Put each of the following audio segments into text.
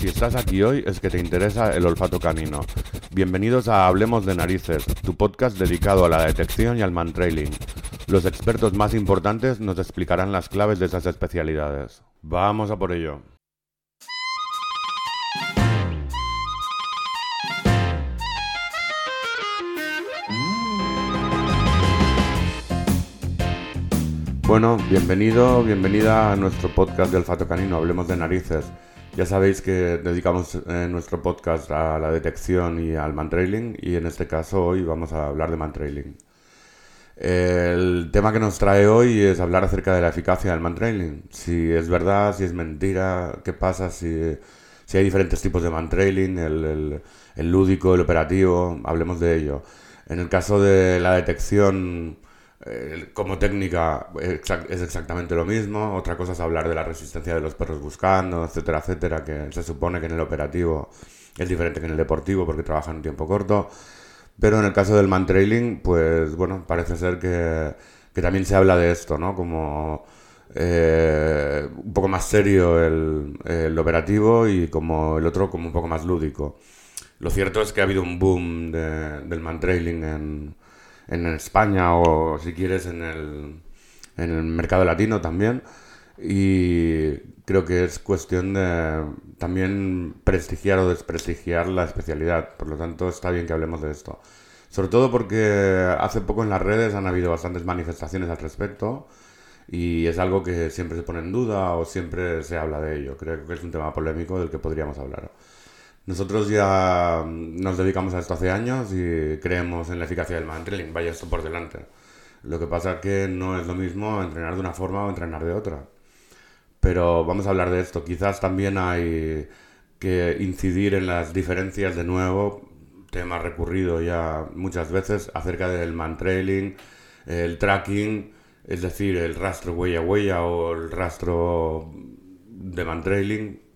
Si estás aquí hoy es que te interesa el olfato canino. Bienvenidos a Hablemos de Narices, tu podcast dedicado a la detección y al mantrailing. Los expertos más importantes nos explicarán las claves de esas especialidades. Vamos a por ello. Bueno, bienvenido, bienvenida a nuestro podcast de olfato canino, Hablemos de Narices. Ya sabéis que dedicamos eh, nuestro podcast a la detección y al mantrailing y en este caso hoy vamos a hablar de mantrailing. El tema que nos trae hoy es hablar acerca de la eficacia del mantrailing. Si es verdad, si es mentira, qué pasa si, si hay diferentes tipos de mantrailing, el, el, el lúdico, el operativo, hablemos de ello. En el caso de la detección eh, como técnica es exactamente lo mismo. Otra cosa es hablar de la resistencia de los perros buscando, etcétera, etcétera, que se supone que en el operativo es diferente que en el deportivo porque trabaja en un tiempo corto. Pero en el caso del mantrailing, pues bueno, parece ser que, que también se habla de esto, ¿no? Como eh, un poco más serio el, el, operativo y como el otro como un poco más lúdico. Lo cierto es que ha habido un boom de, del mantrailing en, en España o si quieres en el, en el mercado latino también. Y creo que es cuestión de también prestigiar o desprestigiar la especialidad. Por lo tanto, está bien que hablemos de esto. Sobre todo porque hace poco en las redes han habido bastantes manifestaciones al respecto y es algo que siempre se pone en duda o siempre se habla de ello. Creo que es un tema polémico del que podríamos hablar. Nosotros ya nos dedicamos a esto hace años y creemos en la eficacia del mantrailing, vaya esto por delante. Lo que pasa es que no es lo mismo entrenar de una forma o entrenar de otra. Pero vamos a hablar de esto. Quizás también hay que incidir en las diferencias de nuevo, tema recurrido ya muchas veces, acerca del mantrailing, el tracking, es decir, el rastro huella huella o el rastro de mantrailing,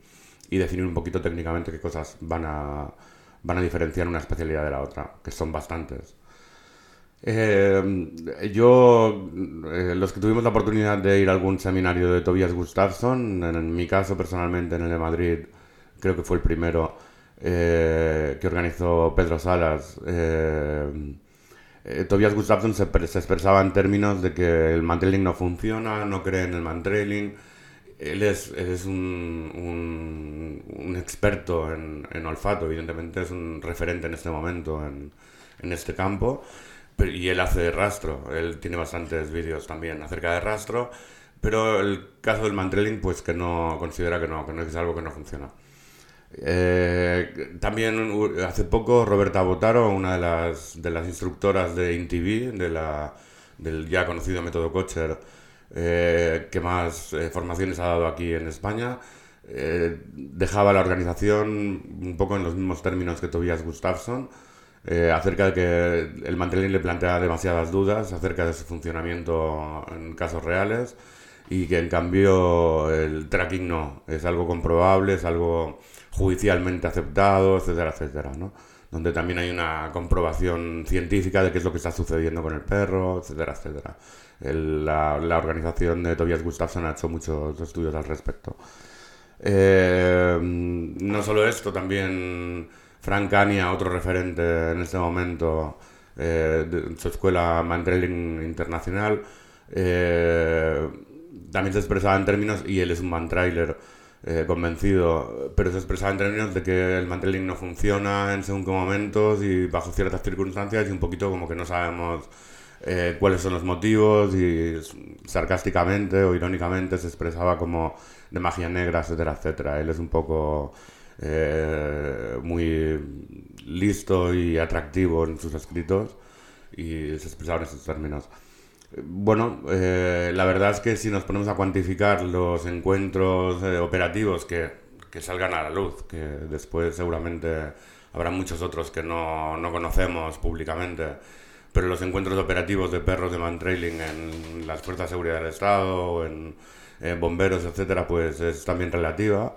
y definir un poquito técnicamente qué cosas van a, van a diferenciar una especialidad de la otra, que son bastantes. Eh, yo, eh, los que tuvimos la oportunidad de ir a algún seminario de Tobias Gustafsson, en, mi caso personalmente en el de Madrid, creo que fue el primero eh, que organizó Pedro Salas. Tobias Gustafsson se, expresaba en términos de que el mantrailing no funciona, no cree en el mantrailing él es, es un, un, experto en, en, olfato, evidentemente es un referente en este momento en, en este campo, y él hace rastro, él tiene bastantes vídeos también acerca de rastro, pero el caso del mantrailing, pues que no considera que no, que no es algo que no funciona. Eh, también hace poco Roberta Botaro, una de las, de las instructoras de InTV, de la, del ya conocido método Kocher, eh, que más eh, formaciones ha dado aquí en España. Eh, dejaba la organización un poco en los mismos términos que Tobias Gustafsson, acerca de que el mantener le plantea demasiadas dudas acerca de su funcionamiento en casos reales y que en cambio el tracking no, es algo comprobable, es algo judicialmente aceptado, etcétera, etcétera, ¿no? donde también hay una comprobación científica de qué es lo que está sucediendo con el perro, etcétera, etcétera la, organización de Tobias Gustafsson ha hecho muchos estudios al respecto. Eh, no solo esto, también Frank Ania, otro referente en este momento eh, de su escuela Mantrailing Internacional, eh, también se expresaba en términos, y él es un mantrailer convencido, pero se expresaba en términos de que el mantrailing no funciona en según qué momentos y bajo ciertas circunstancias y un poquito como que no sabemos eh, cuáles son los motivos y sarcásticamente o irónicamente se expresaba como de magia negra, etcétera, etcétera. Él es un poco eh, muy listo y atractivo en sus escritos y se expresaba en esos términos. Bueno, eh, la verdad es que si nos ponemos a cuantificar los encuentros operativos que, que, salgan a la luz, que después seguramente habrá muchos otros que no, no conocemos públicamente, pero los encuentros operativos de perros de mantrailing en las fuerzas de seguridad del Estado o en, bomberos, etcétera, pues es también relativa.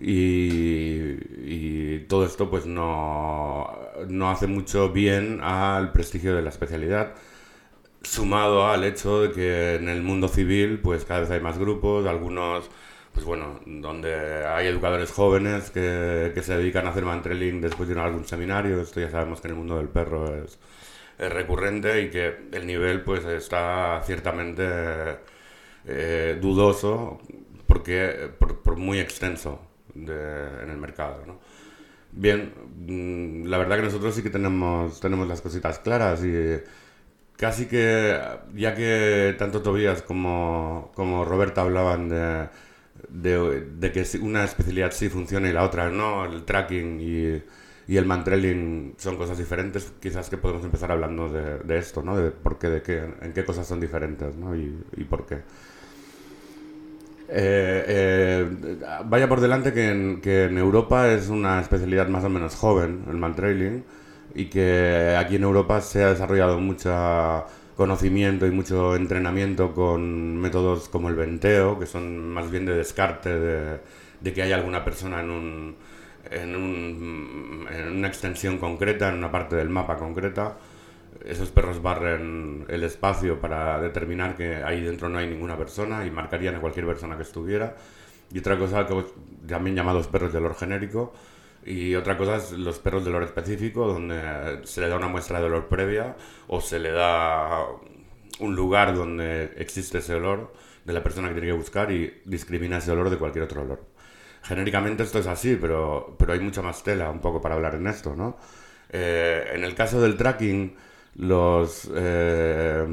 Y, todo esto pues no, no hace mucho bien al prestigio de la especialidad sumado al hecho de que en el mundo civil pues cada vez hay más grupos, algunos pues bueno, donde hay educadores jóvenes que, que se dedican a hacer mantrailing después de ir a algún seminario. Esto ya sabemos que en el mundo del perro es, es recurrente y que el nivel pues está ciertamente eh, dudoso porque por, muy extenso en el mercado. ¿no? Bien, mm, la verdad que nosotros sí que tenemos, tenemos las cositas claras y casi que, ya que tanto Tobías como, como Roberta hablaban de, de, que una especialidad sí funciona y la otra no, el tracking y, y el mantrailing son cosas diferentes, quizás que podemos empezar hablando de, de esto, ¿no? De por qué, de qué, en qué cosas son diferentes, ¿no? Y, por qué. Eh, eh, vaya por delante que en, que en, Europa es una especialidad más o menos joven, el mantrailing, y que aquí en Europa se ha desarrollado mucho conocimiento y mucho entrenamiento con métodos como el venteo, que son más bien de descarte de, de que hay alguna persona en, un, en, un, en una extensión concreta, en una parte del mapa concreta esos perros barren el espacio para determinar que ahí dentro no hay ninguna persona y marcarían a cualquier persona que estuviera. Y otra cosa, que también llamados perros de olor genérico. Y otra cosa es los perros de olor específico, donde se le da una muestra de olor previa o se le da un lugar donde existe ese olor de la persona que tiene que buscar y discrimina ese olor de cualquier otro olor. Genéricamente esto es así, pero, pero hay mucha más tela un poco para hablar en esto, ¿no? Eh, en el caso del tracking, los, eh,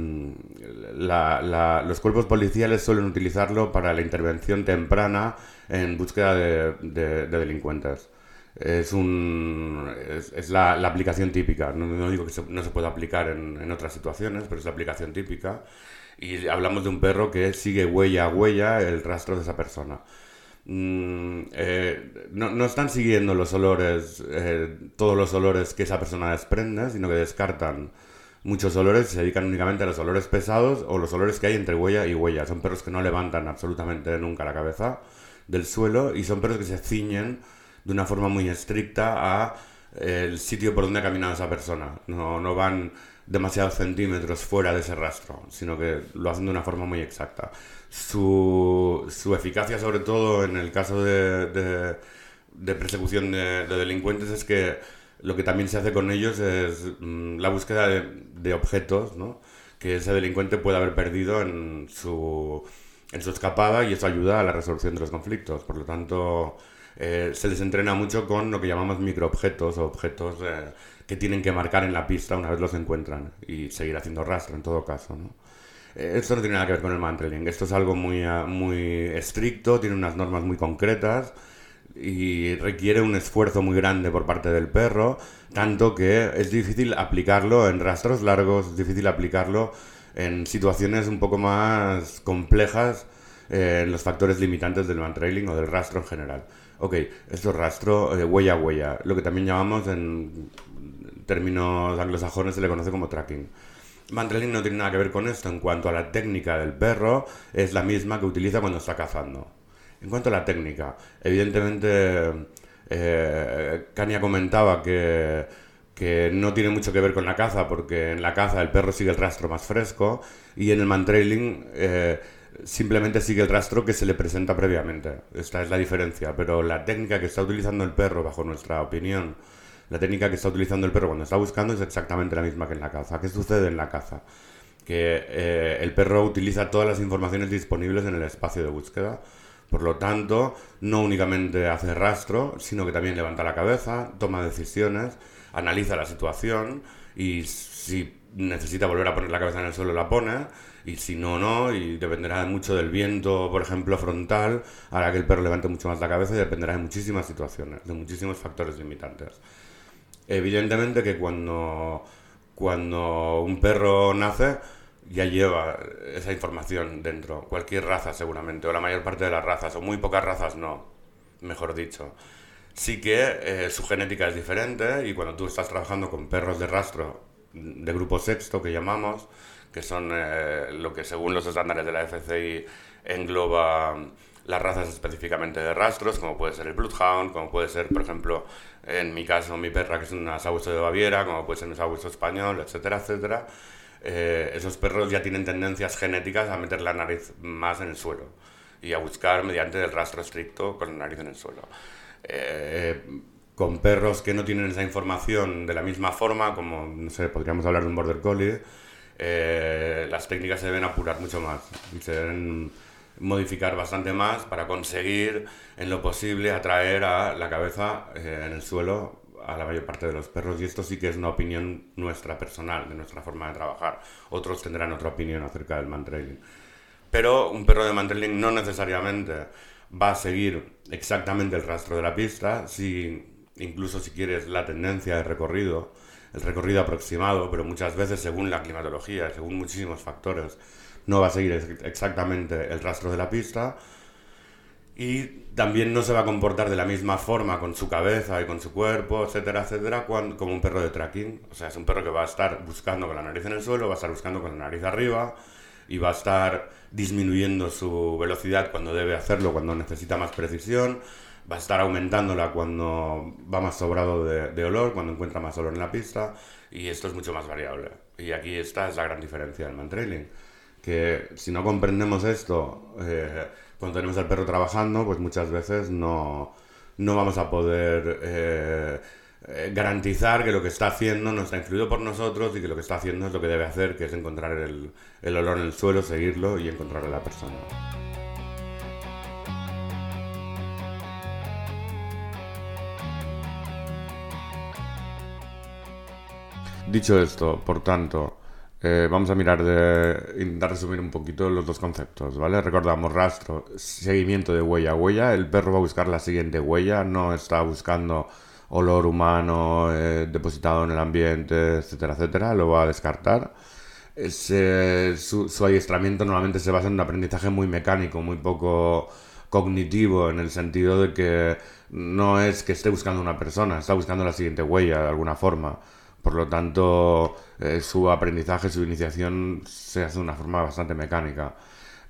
los cuerpos policiales suelen utilizarlo para la intervención temprana en búsqueda de, delincuentes. Es, un, es, la, aplicación típica. No, digo que no se pueda aplicar en, en, otras situaciones, pero es la aplicación típica. Y hablamos de un perro que sigue huella a huella el rastro de esa persona. Mm, eh, no, no, están siguiendo los olores, eh, todos los olores que esa persona desprende, sino que descartan muchos olores se dedican únicamente a los olores pesados o los olores que hay entre huella y huella. Son perros que no levantan absolutamente nunca la cabeza del suelo y son perros que se ciñen de una forma muy estricta a eh, el sitio por donde ha caminado esa persona. No, no van demasiados centímetros fuera de ese rastro, sino que lo hacen de una forma muy exacta. Su, su eficacia, sobre todo en el caso de, de, persecución de, de delincuentes, es que lo que también se hace con ellos es mm, la búsqueda de, objetos ¿no? que ese delincuente puede haber perdido en su, en su escapada y eso ayuda a la resolución de los conflictos. Por lo tanto, eh, se les entrena mucho con lo que llamamos microobjetos o objetos eh, que tienen que marcar en la pista una vez los encuentran y seguir haciendo rastro en todo caso. ¿no? Eh, esto no tiene nada que ver con el mantling, esto es algo muy, muy estricto, tiene unas normas muy concretas y requiere un esfuerzo muy grande por parte del perro, tanto que es difícil aplicarlo en rastros largos, es difícil aplicarlo en situaciones un poco más complejas eh, en los factores limitantes del man-trailing o del rastro en general. Ok, esto es rastro eh, huella a huella, lo que también llamamos en términos anglosajones se le conoce como tracking. Man-trailing no tiene nada que ver con esto en cuanto a la técnica del perro, es la misma que utiliza cuando está cazando. En cuanto a la técnica, evidentemente eh, Kania comentaba que, que, no tiene mucho que ver con la caza, porque en la caza el perro sigue el rastro más fresco y en el mantrailing eh, simplemente sigue el rastro que se le presenta previamente. Esta es la diferencia, pero la técnica que está utilizando el perro, bajo nuestra opinión, la técnica que está utilizando el perro cuando está buscando es exactamente la misma que en la caza. ¿Qué sucede en la caza? Que eh, el perro utiliza todas las informaciones disponibles en el espacio de búsqueda por lo tanto, no únicamente hace rastro, sino que también levanta la cabeza, toma decisiones, analiza la situación y si necesita volver a poner la cabeza en el suelo la pone y si no, no, y dependerá mucho del viento, por ejemplo, frontal, hará que el perro levante mucho más la cabeza y dependerá de muchísimas situaciones, de muchísimos factores limitantes. Evidentemente que cuando, cuando un perro nace, ya lleva esa información dentro. Cualquier raza seguramente, o la mayor parte de las razas, o muy pocas razas no, mejor dicho. Sí que eh, su genética es diferente y cuando tú estás trabajando con perros de rastro de grupo sexto que llamamos, que son eh, lo que según los estándares de la FCI engloba las razas específicamente de rastros, como puede ser el Bloodhound, como puede ser, por ejemplo, en mi caso, mi perra, que es una sabueso de Baviera, como puede ser un sabueso español, etcétera, etcétera eh, esos perros ya tienen tendencias genéticas a meter la nariz más en el suelo. y a buscar mediante el rastro estricto con la nariz en el suelo. Eh, con perros que no tienen esa información de la misma forma, como, no sé, podríamos hablar de un border collie, eh, las técnicas se deben apurar mucho más y se deben modificar bastante más para conseguir en lo posible atraer a la cabeza eh, en el suelo a la mayor parte de los perros y esto sí que es una opinión nuestra personal, de nuestra forma de trabajar. Otros tendrán otra opinión acerca del mantrailing. Pero un perro de mantrailing no necesariamente va a seguir exactamente el rastro de la pista, si incluso si quieres la tendencia de recorrido, el recorrido aproximado, pero muchas veces según la climatología, según muchísimos factores, no va a seguir exactamente el rastro de la pista y también no se va a comportar de la misma forma con su cabeza y con su cuerpo, etcétera, etcétera, como un perro de tracking. O sea, es un perro que va a estar buscando con la nariz en el suelo, va a estar buscando con la nariz arriba y va a estar disminuyendo su velocidad cuando debe hacerlo, cuando necesita más precisión, va a estar aumentándola cuando va más sobrado de, olor, cuando encuentra más olor en la pista, y esto es mucho más variable. Y aquí esta es la gran diferencia del mantrailing, que si no comprendemos esto eh, cuando tenemos al perro trabajando, pues muchas veces no, no vamos a poder... Eh, eh, garantizar que lo que está haciendo no está influido por nosotros y que lo que está haciendo es lo que debe hacer, que es encontrar el, el olor en el suelo, seguirlo y encontrar a la persona. Dicho esto, por tanto, eh, vamos a mirar de intentar resumir un poquito los dos conceptos, ¿vale? Recordamos rastro, seguimiento de huella a huella. El perro va a buscar la siguiente huella, no está buscando olor humano eh, depositado en el ambiente, etcétera, etcétera, lo va a descartar. su, su, adiestramiento normalmente se basa en un aprendizaje muy mecánico, muy poco cognitivo, en el sentido de que no es que esté buscando una persona, está buscando la siguiente huella de alguna forma. Por lo tanto, eh, su aprendizaje, su iniciación se hace de una forma bastante mecánica.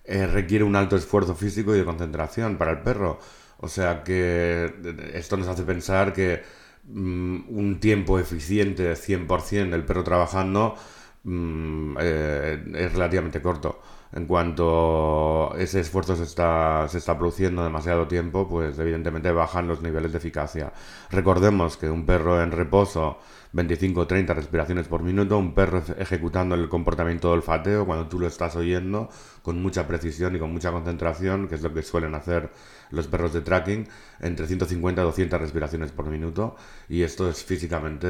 Eh, requiere un alto esfuerzo físico y de concentración para el perro o sea que esto nos hace pensar que mm, un tiempo eficiente, 100% del perro trabajando, mm, eh, es relativamente corto. En cuanto ese esfuerzo se está, se está produciendo demasiado tiempo, pues evidentemente bajan los niveles de eficacia. Recordemos que un perro en reposo 25 o 30 respiraciones por minuto, un perro ejecutando el comportamiento de olfateo cuando tú lo estás oyendo con mucha precisión y con mucha concentración, que es lo que suelen hacer los perros de tracking, entre 150 y 200 respiraciones por minuto y esto es físicamente,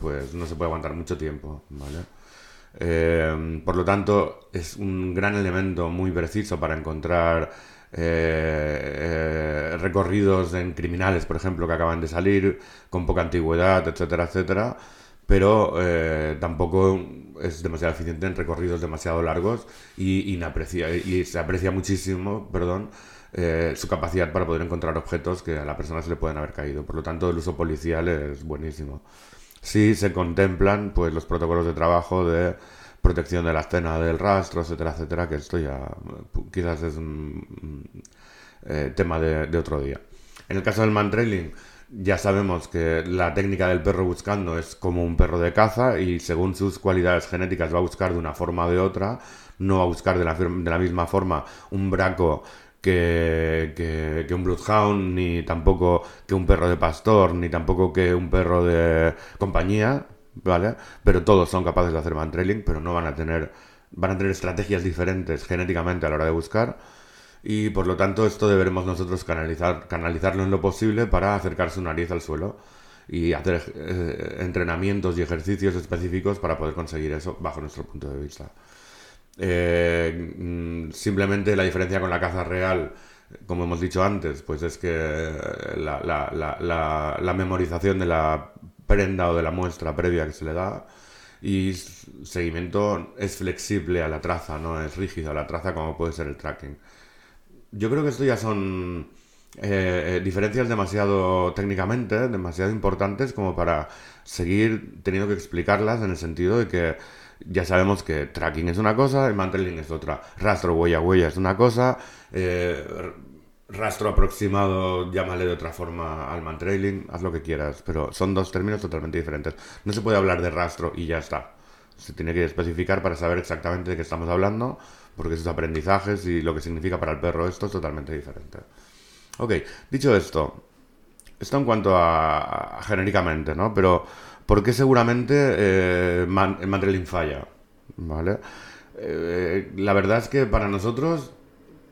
pues no se puede aguantar mucho tiempo, ¿vale? Eh, por lo tanto, es un gran elemento muy preciso para encontrar eh, eh, recorridos en criminales, por ejemplo, que acaban de salir, con poca antigüedad, etcétera, etcétera, pero eh, tampoco es demasiado eficiente en recorridos demasiado largos y, y se aprecia muchísimo, perdón, su capacidad para poder encontrar objetos que a la persona se le pueden haber caído. Por lo tanto, el uso policial es buenísimo. Sí se contemplan pues los protocolos de trabajo de protección de la escena del rastro, etcétera, etcétera, que esto ya quizás es un eh, tema de, otro día. En el caso del mantrailing, ya sabemos que la técnica del perro buscando es como un perro de caza y según sus cualidades genéticas va a buscar de una forma o de otra, no va a buscar de la, de la misma forma un braco que, que, un Bloodhound, ni tampoco que un perro de pastor, ni tampoco que un perro de compañía, ¿vale? Pero todos son capaces de hacer mantrailing, pero no van a tener van a tener estrategias diferentes genéticamente a la hora de buscar y por lo tanto esto deberemos nosotros canalizar, canalizarlo en lo posible para acercar su nariz al suelo y hacer eh, entrenamientos y ejercicios específicos para poder conseguir eso bajo nuestro punto de vista. Eh, mm, simplemente la diferencia con la caza real, como hemos dicho antes, pues es que la, la, memorización de la prenda o de la muestra previa que se le da. Y seguimiento es flexible a la traza, no es rígido a la traza como puede ser el tracking. Yo creo que esto ya son eh, eh, diferencias demasiado técnicamente, demasiado importantes como para seguir teniendo que explicarlas en el sentido de que ya sabemos que tracking es una cosa y mantling es otra. Rastro huella huella es una cosa. Eh, rastro aproximado, llámale de otra forma al mantrailing, haz lo que quieras, pero son dos términos totalmente diferentes. No se puede hablar de rastro y ya está. Se tiene que especificar para saber exactamente de qué estamos hablando, porque sus aprendizajes y lo que significa para el perro esto es totalmente diferente. Ok, dicho esto, esto en cuanto a, genéricamente, ¿no? Pero, ¿por qué seguramente eh, falla? ¿Vale? Eh, la verdad es que para nosotros,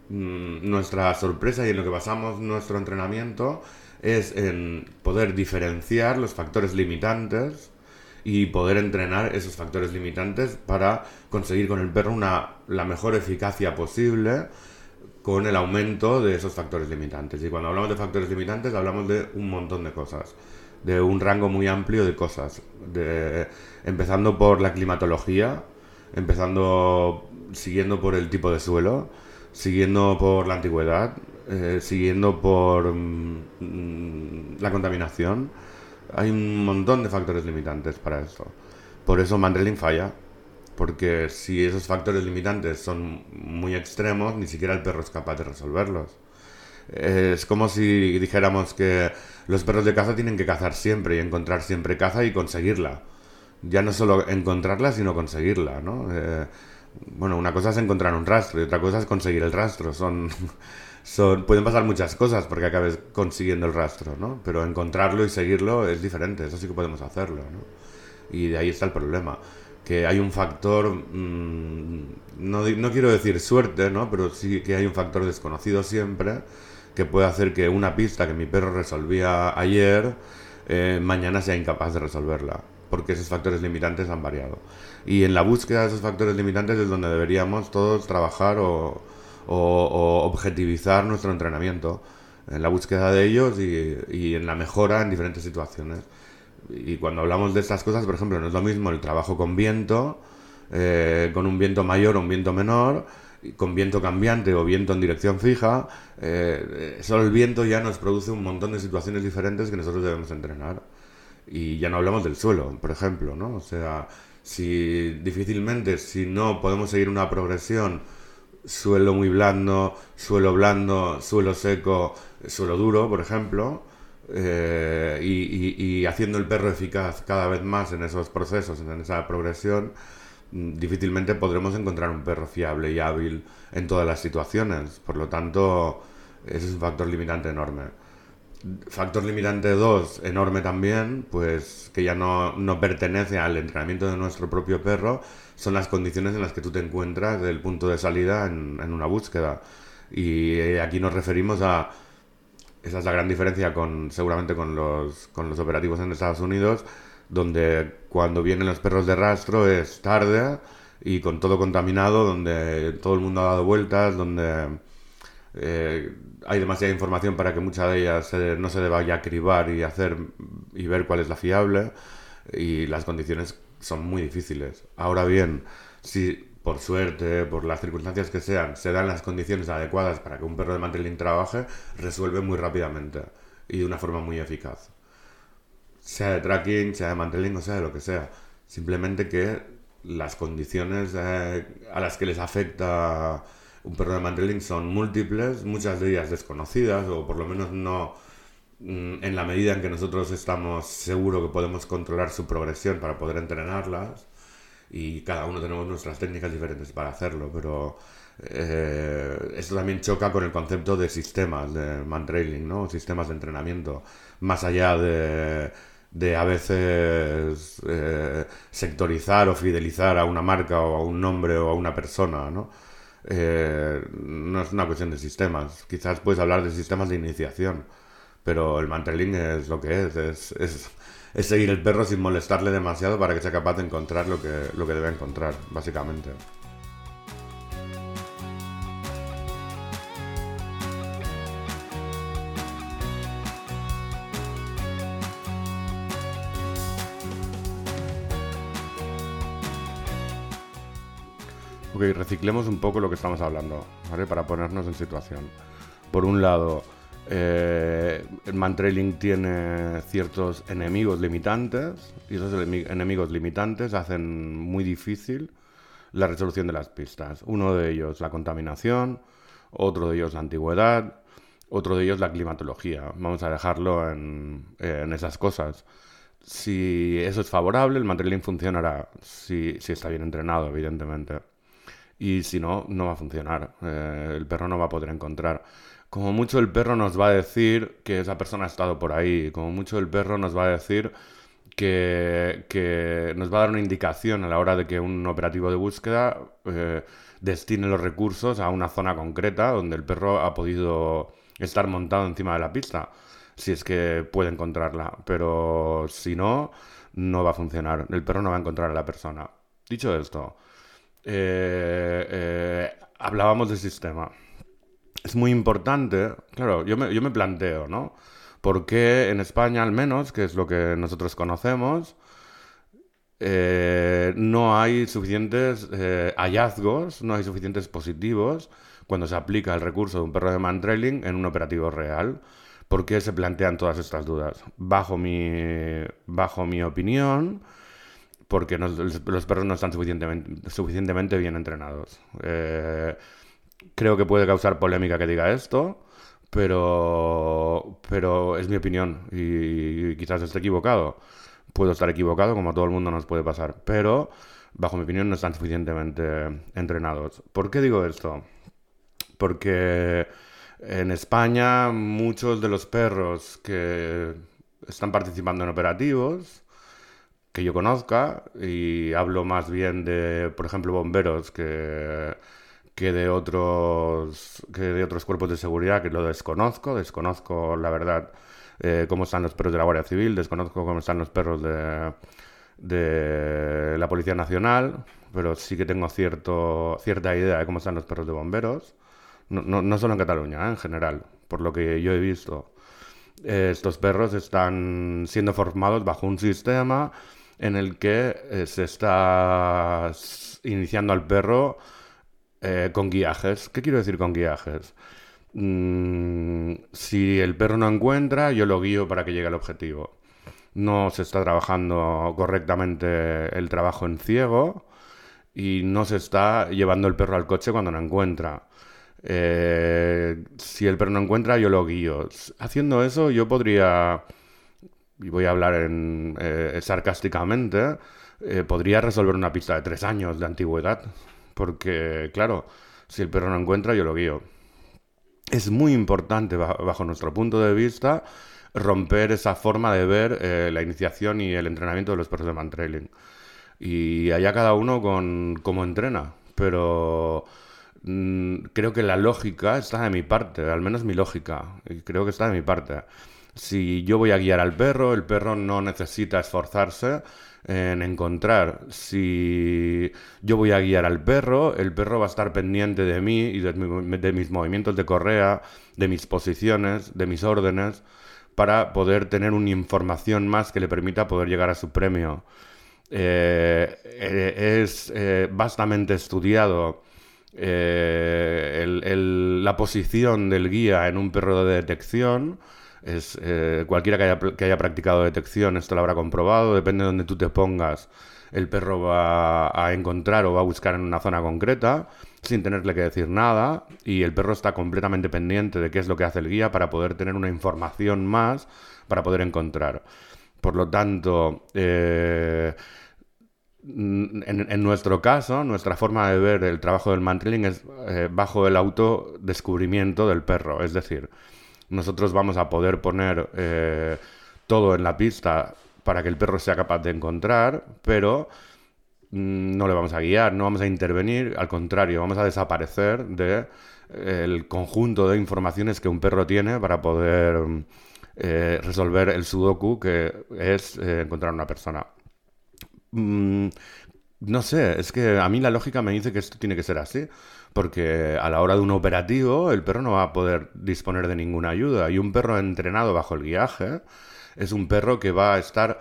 mm, nuestra sorpresa y en lo que basamos nuestro entrenamiento es en poder diferenciar los factores limitantes y poder entrenar esos factores limitantes para conseguir con el perro una, la mejor eficacia posible con el aumento de esos factores limitantes. Y cuando hablamos de factores limitantes hablamos de un montón de cosas, de un rango muy amplio de cosas, empezando por la climatología, empezando siguiendo por el tipo de suelo, siguiendo por la antigüedad, eh, siguiendo por mm, la contaminación. Hay un montón de factores limitantes para esto. Por eso Mandrelin falla, porque si esos factores limitantes son muy extremos, ni siquiera el perro es capaz de resolverlos. Es como si dijéramos que los perros de caza tienen que cazar siempre y encontrar siempre caza y conseguirla. Ya no solo encontrarla, sino conseguirla, ¿no? Eh, bueno, una cosa es encontrar un rastro y otra cosa es conseguir el rastro. Son, son, pueden pasar muchas cosas porque acabes consiguiendo el rastro, ¿no? Pero encontrarlo y seguirlo es diferente, eso sí que podemos hacerlo, ¿no? Y de ahí está el problema que hay un factor, mm, no, no, quiero decir suerte, ¿no? pero sí que hay un factor desconocido siempre que puede hacer que una pista que mi perro resolvía ayer, eh, mañana sea incapaz de resolverla, porque esos factores limitantes han variado. Y en la búsqueda de esos factores limitantes es donde deberíamos todos trabajar o, o, objetivizar nuestro entrenamiento, en la búsqueda de ellos y, y en la mejora en diferentes situaciones. Y cuando hablamos de estas cosas, por ejemplo, no es lo mismo el trabajo con viento, eh, con un viento mayor o un viento menor, con viento cambiante o viento en dirección fija, eh, solo el viento ya nos produce un montón de situaciones diferentes que nosotros debemos entrenar. Y ya no hablamos del suelo, por ejemplo, ¿no? O sea, si difícilmente, si no podemos seguir una progresión, suelo muy blando, suelo blando, suelo seco, suelo duro, por ejemplo, eh, y, haciendo el perro eficaz cada vez más en esos procesos, en esa progresión, difícilmente podremos encontrar un perro fiable y hábil en todas las situaciones. Por lo tanto, ese es un factor limitante enorme. Factor limitante 2, enorme también, pues que ya no, no, pertenece al entrenamiento de nuestro propio perro, son las condiciones en las que tú te encuentras del punto de salida en, en una búsqueda. Y eh, aquí nos referimos a esa es la gran diferencia con seguramente con los, con los operativos en Estados Unidos, donde cuando vienen los perros de rastro es tarde y con todo contaminado, donde todo el mundo ha dado vueltas, donde eh, hay demasiada información para que mucha de ellas no se deba ya cribar y hacer y ver cuál es la fiable y las condiciones son muy difíciles. Ahora bien, si por suerte, por las circunstancias que sean, se dan las condiciones adecuadas para que un perro de mantling trabaje, resuelve muy rápidamente y de una forma muy eficaz. Sea de tracking, sea de mantling o sea de lo que sea. Simplemente que las condiciones eh, a las que les afecta un perro de mantling son múltiples, muchas de ellas desconocidas o por lo menos no mm, en la medida en que nosotros estamos seguros que podemos controlar su progresión para poder entrenarlas y cada uno tenemos nuestras técnicas diferentes para hacerlo, pero eh, esto también choca con el concepto de sistemas de man-trailing, ¿no? sistemas de entrenamiento, más allá de, de a veces eh, sectorizar o fidelizar a una marca o a un nombre o a una persona, ¿no? Eh, no es una cuestión de sistemas. Quizás puedes hablar de sistemas de iniciación, pero el man-trailing es lo que es, es, es es seguir el perro sin molestarle demasiado para que sea capaz de encontrar lo que, lo que debe encontrar, básicamente. Reciclemos un poco lo que estamos hablando, ¿vale? Para ponernos en situación. Por un lado, eh, el mantrailing tiene ciertos enemigos limitantes y esos enemigos limitantes hacen muy difícil la resolución de las pistas. Uno de ellos la contaminación, otro de ellos la antigüedad, otro de ellos la climatología. Vamos a dejarlo en, esas cosas. Si eso es favorable, el mantrailing funcionará, si, si está bien entrenado, evidentemente. Y si no, no va a funcionar. Eh, el perro no va a poder encontrar. Como mucho el perro nos va a decir que esa persona ha estado por ahí, como mucho el perro nos va a decir que, que nos va a dar una indicación a la hora de que un operativo de búsqueda eh, destine los recursos a una zona concreta donde el perro ha podido estar montado encima de la pista, si es que puede encontrarla, pero si no, no va a funcionar, el perro no va a encontrar a la persona. Dicho esto, eh, eh, hablábamos del sistema. Es muy importante, claro, yo me, yo me planteo, ¿no? ¿Por qué en España al menos, que es lo que nosotros conocemos, eh, no hay suficientes hallazgos, no hay suficientes positivos cuando se aplica el recurso de un perro de mantrailing en un operativo real? ¿Por qué se plantean todas estas dudas? Bajo mi, bajo mi opinión, porque los perros no están suficientemente, bien entrenados. Eh, creo que puede causar polémica que diga esto, pero, pero es mi opinión y, quizás esté equivocado. Puedo estar equivocado, como a todo el mundo nos puede pasar, pero bajo mi opinión no están suficientemente entrenados. ¿Por qué digo esto? Porque en España muchos de los perros que están participando en operativos que yo conozca y hablo más bien de, por ejemplo, bomberos que, que de otros que de otros cuerpos de seguridad que lo desconozco, desconozco la verdad eh, cómo están los perros de la Guardia Civil, desconozco cómo están los perros de, de la Policía Nacional, pero sí que tengo cierto, cierta idea de cómo están los perros de bomberos. No, no, no solo en Cataluña, ¿eh? en general, por lo que yo he visto. estos perros están siendo formados bajo un sistema en el que eh, se está iniciando al perro eh, con guiajes. ¿Qué quiero decir con guiajes? Mm, si el perro no encuentra, yo lo guío para que llegue al objetivo. No se está trabajando correctamente el trabajo en ciego y no se está llevando el perro al coche cuando no encuentra. Eh, si el perro no encuentra, yo lo guío. Haciendo eso, yo podría y voy a hablar en, eh, sarcásticamente, eh, podría resolver una pista de tres años de antigüedad. Porque, claro, si el perro no encuentra, yo lo guío. Es muy importante, bajo, nuestro punto de vista, romper esa forma de ver eh, la iniciación y el entrenamiento de los perros de mantrailing. Y allá cada uno con cómo entrena. Pero mm, creo que la lógica está de mi parte, al menos mi lógica. Creo que está de mi parte. Si yo voy a guiar al perro, el perro no necesita esforzarse en encontrar. Si yo voy a guiar al perro, el perro va a estar pendiente de mí y de, mis movimientos de correa, de mis posiciones, de mis órdenes, para poder tener una información más que le permita poder llegar a su premio. Eh, eh, es eh, bastante estudiado la posición del guía en un perro de detección es, eh, cualquiera que haya, que haya practicado detección esto lo habrá comprobado, depende de donde tú te pongas, el perro va a encontrar o va a buscar en una zona concreta sin tenerle que decir nada y el perro está completamente pendiente de qué es lo que hace el guía para poder tener una información más para poder encontrar. Por lo tanto, eh, en, nuestro caso, nuestra forma de ver el trabajo del mantling es eh, bajo el autodescubrimiento del perro. Es decir, nosotros vamos a poder poner eh, todo en la pista para que el perro sea capaz de encontrar, pero mm, no le vamos a guiar, no vamos a intervenir, al contrario, vamos a desaparecer del eh, conjunto de informaciones que un perro tiene para poder eh, resolver el sudoku que es encontrar una persona. Mm, no sé, es que a mí la lógica me dice que esto tiene que ser así porque a la hora de un operativo el perro no va a poder disponer de ninguna ayuda. Y un perro entrenado bajo el guiaje es un perro que va a estar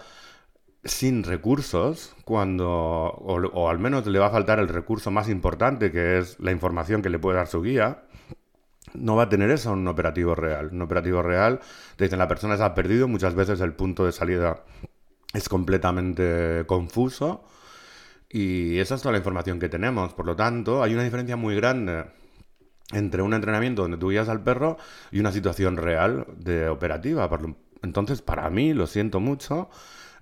sin recursos cuando o, al menos le va a faltar el recurso más importante que es la información que le puede dar su guía. No va a tener eso en un operativo real. Un operativo real te dicen la persona se ha perdido, muchas veces el punto de salida es completamente confuso y esa es toda la información que tenemos. Por lo tanto, hay una diferencia muy grande entre un entrenamiento donde tú guías al perro y una situación real de operativa. Entonces, para mí, lo siento mucho,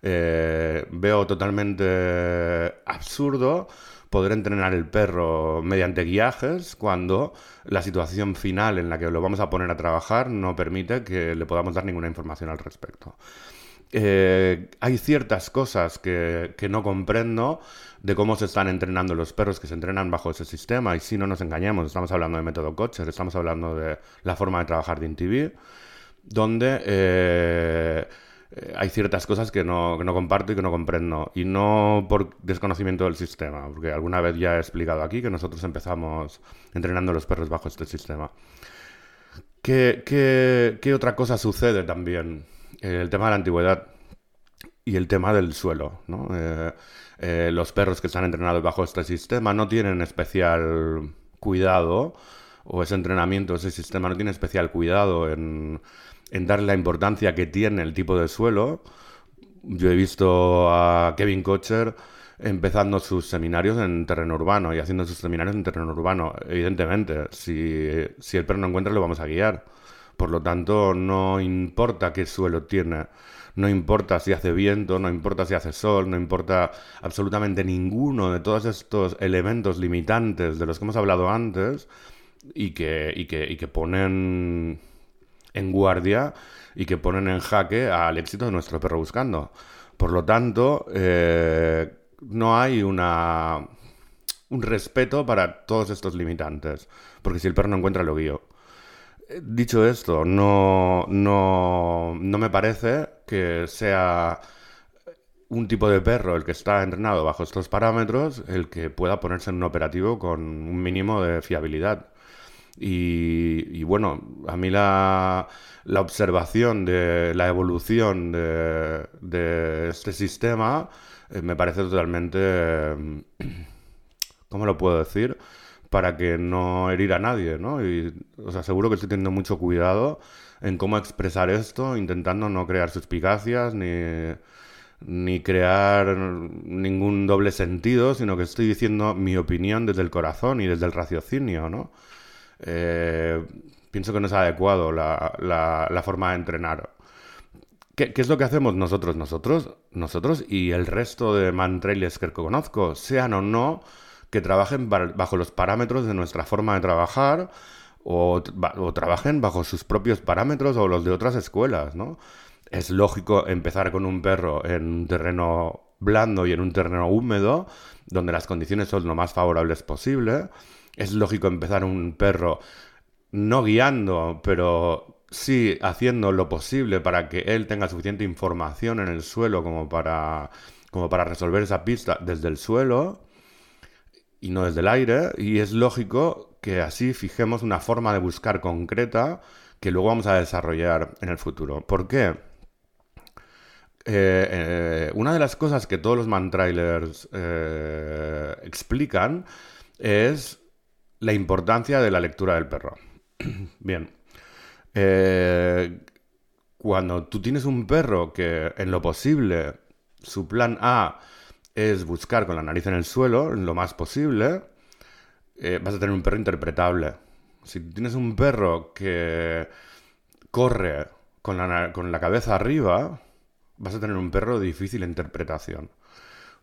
eh, veo totalmente absurdo poder entrenar el perro mediante guiajes cuando la situación final en la que lo vamos a poner a trabajar no permite que le podamos dar ninguna información al respecto. Eh, hay ciertas cosas que, no comprendo de cómo se están entrenando los perros que se entrenan bajo ese sistema. Y si no nos engañemos, estamos hablando de método coacher, estamos hablando de la forma de trabajar de InTV, donde eh, hay ciertas cosas que no, que no, comparto y que no comprendo. Y no por desconocimiento del sistema, porque alguna vez ya he explicado aquí que nosotros empezamos entrenando los perros bajo este sistema. ¿Qué, qué, qué otra cosa sucede también? El tema de la antigüedad y el tema del suelo. ¿no? Eh, eh, los perros que están entrenados bajo este sistema no tienen especial cuidado, o ese entrenamiento, ese sistema no tiene especial cuidado en, en darle la importancia que tiene el tipo de suelo. Yo he visto a Kevin Kocher empezando sus seminarios en terreno urbano y haciendo sus seminarios en terreno urbano. Evidentemente, si el perro no encuentra, lo vamos a guiar. Por lo tanto, no importa qué suelo tiene, no importa si hace viento, no importa si hace sol, no importa absolutamente ninguno de todos estos elementos limitantes de los que hemos hablado antes y que, ponen en guardia y que ponen en jaque al éxito de nuestro perro buscando. Por lo tanto, eh, no hay una, un respeto para todos estos limitantes, porque si el perro no encuentra, lo guío. Dicho esto, no, no, no me parece que sea un tipo de perro el que está entrenado bajo estos parámetros el que pueda ponerse en un operativo con un mínimo de fiabilidad. Y, bueno, a mí la, la, observación de la evolución de, este sistema eh, me parece totalmente... ¿Cómo lo puedo decir? Para que no herir a nadie, ¿no? Y os aseguro que estoy teniendo mucho cuidado en cómo expresar esto, intentando no crear suspicacias ni, ni crear ningún doble sentido, sino que estoy diciendo mi opinión desde el corazón y desde el raciocinio, ¿no? Eh, pienso que no es adecuado la, la, forma de entrenar. ¿Qué, ¿Qué, es lo que hacemos nosotros? Nosotros, nosotros y el resto de mantrailers que conozco, sean o no que trabajen bajo los parámetros de nuestra forma de trabajar o, trabajen bajo sus propios parámetros o los de otras escuelas, ¿no? Es lógico empezar con un perro en un terreno blando y en un terreno húmedo, donde las condiciones son lo más favorables posible. Es lógico empezar un perro no guiando, pero sí haciendo lo posible para que él tenga suficiente información en el suelo como para, como para resolver esa pista desde el suelo y no desde el aire, y es lógico que así fijemos una forma de buscar concreta que luego vamos a desarrollar en el futuro. ¿Por qué? Eh, eh, una de las cosas que todos los mantrailers eh, explican es la importancia de la lectura del perro. Bien. cuando tú tienes un perro que en lo posible su plan A es buscar con la nariz en el suelo, lo más posible, eh, vas a tener un perro interpretable. Si tienes un perro que corre con la, con la cabeza arriba, vas a tener un perro de difícil interpretación.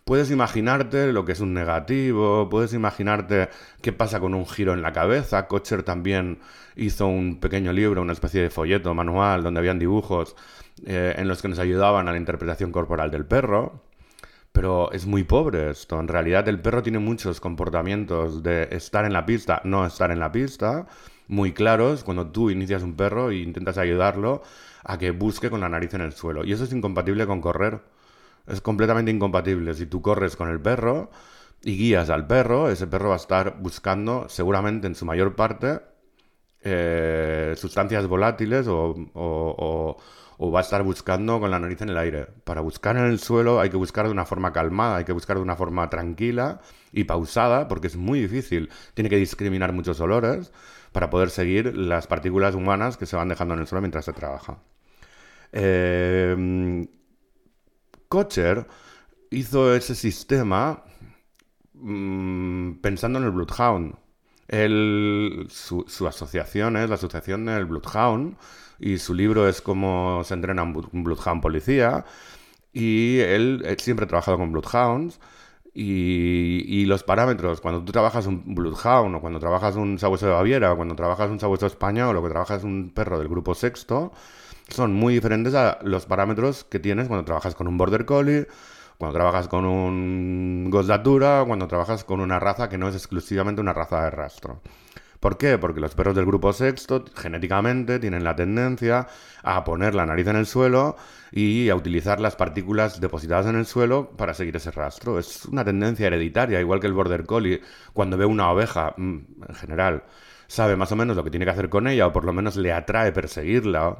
Puedes imaginarte lo que es un negativo, puedes imaginarte qué pasa con un giro en la cabeza. Kocher también hizo un pequeño libro, una especie de folleto manual, donde habían dibujos eh, en los que nos ayudaban a la interpretación corporal del perro. Pero es muy pobre esto. En realidad el perro tiene muchos comportamientos de estar en la pista, no estar en la pista, muy claros cuando tú inicias un perro e intentas ayudarlo a que busque con la nariz en el suelo. Y eso es incompatible con correr. Es completamente incompatible. Si tú corres con el perro y guías al perro, ese perro va a estar buscando seguramente en su mayor parte eh, sustancias volátiles o o va a estar buscando con la nariz en el aire. Para buscar en el suelo hay que buscar de una forma calmada, hay que buscar de una forma tranquila y pausada, porque es muy difícil. Tiene que discriminar muchos olores para poder seguir las partículas humanas que se van dejando en el suelo mientras se trabaja. Eh, Kocher hizo ese sistema mm, pensando en el Bloodhound. su, su asociación es la asociación del Bloodhound y su libro es cómo se entrena un Bloodhound policía. y él, siempre ha trabajado con Bloodhounds y, los parámetros, cuando tú trabajas un Bloodhound o cuando trabajas un sabueso de Baviera o cuando trabajas un sabueso español o que trabajas un perro del grupo sexto, son muy diferentes a los parámetros que tienes cuando trabajas con un Border Collie, cuando trabajas con un o cuando trabajas con una raza que no es exclusivamente una raza de rastro. ¿Por qué? Porque los perros del grupo sexto genéticamente tienen la tendencia a poner la nariz en el suelo y a utilizar las partículas depositadas en el suelo para seguir ese rastro. Es una tendencia hereditaria, igual que el border collie cuando ve una oveja, mm, en general, sabe más o menos lo que tiene que hacer con ella o por lo menos le atrae perseguirla.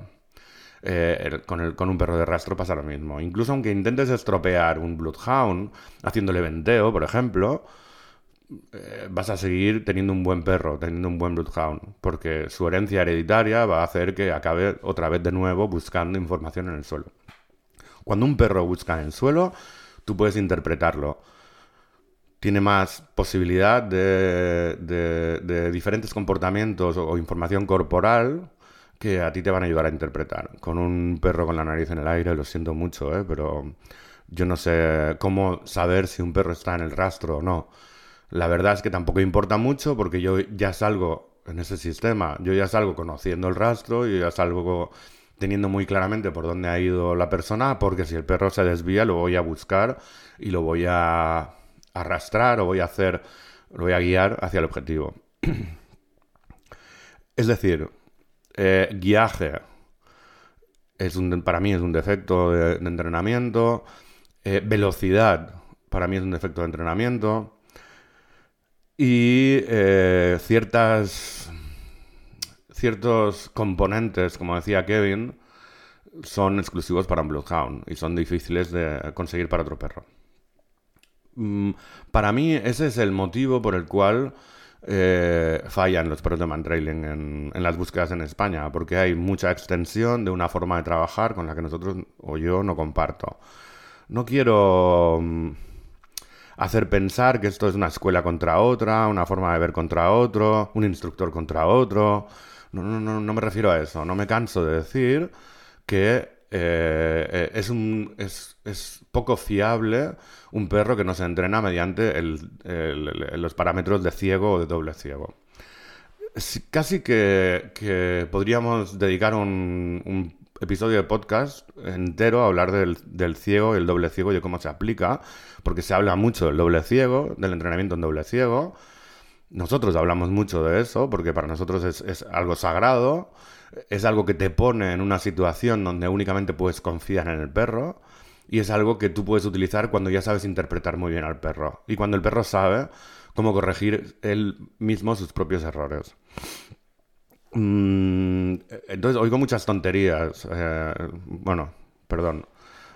Eh, con, con, un perro de rastro pasa lo mismo. Incluso aunque intentes estropear un bloodhound haciéndole venteo, por ejemplo, eh, vas a seguir teniendo un buen perro, teniendo un buen Bloodhound, porque su herencia hereditaria va a hacer que acabe otra vez de nuevo buscando información en el suelo. Cuando un perro busca en el suelo, tú puedes interpretarlo. Tiene más posibilidad de, diferentes comportamientos o, información corporal que a ti te van a ayudar a interpretar. Con un perro con la nariz en el aire, lo siento mucho, ¿eh? pero yo no sé cómo saber si un perro está en el rastro o no la verdad es que tampoco importa mucho porque yo ya salgo en ese sistema, yo ya salgo conociendo el rastro, y ya salgo teniendo muy claramente por dónde ha ido la persona, porque si el perro se desvía lo voy a buscar y lo voy a arrastrar o voy a hacer, lo voy a guiar hacia el objetivo. es decir, eh, guiaje es un, para mí es un defecto de, entrenamiento, eh, velocidad para mí es un defecto de entrenamiento, y eh, ciertas, ciertos componentes, como decía Kevin, son exclusivos para un Bloodhound y son difíciles de conseguir para otro perro. Mm, para mí ese es el motivo por el cual eh, fallan los perros de mantrailing en, en las búsquedas en España, porque hay mucha extensión de una forma de trabajar con la que nosotros o yo no comparto. No quiero mm, hacer pensar que esto es una escuela contra otra, una forma de ver contra otro, un instructor contra otro. No, no, no, no me refiero a eso. No me canso de decir que eh, eh, es, un, es, es, poco fiable un perro que no se entrena mediante los parámetros de ciego o de doble ciego. Casi que, que podríamos dedicar un episodio de podcast entero a hablar del, del, ciego y el doble ciego y cómo se aplica, porque se habla mucho del doble ciego, del entrenamiento en doble ciego. Nosotros hablamos mucho de eso, porque para nosotros es, es algo sagrado, es algo que te pone en una situación donde únicamente puedes confiar en el perro, y es algo que tú puedes utilizar cuando ya sabes interpretar muy bien al perro, y cuando el perro sabe cómo corregir él mismo sus propios errores. Mm, entonces oigo muchas tonterías. Eh, bueno, perdón.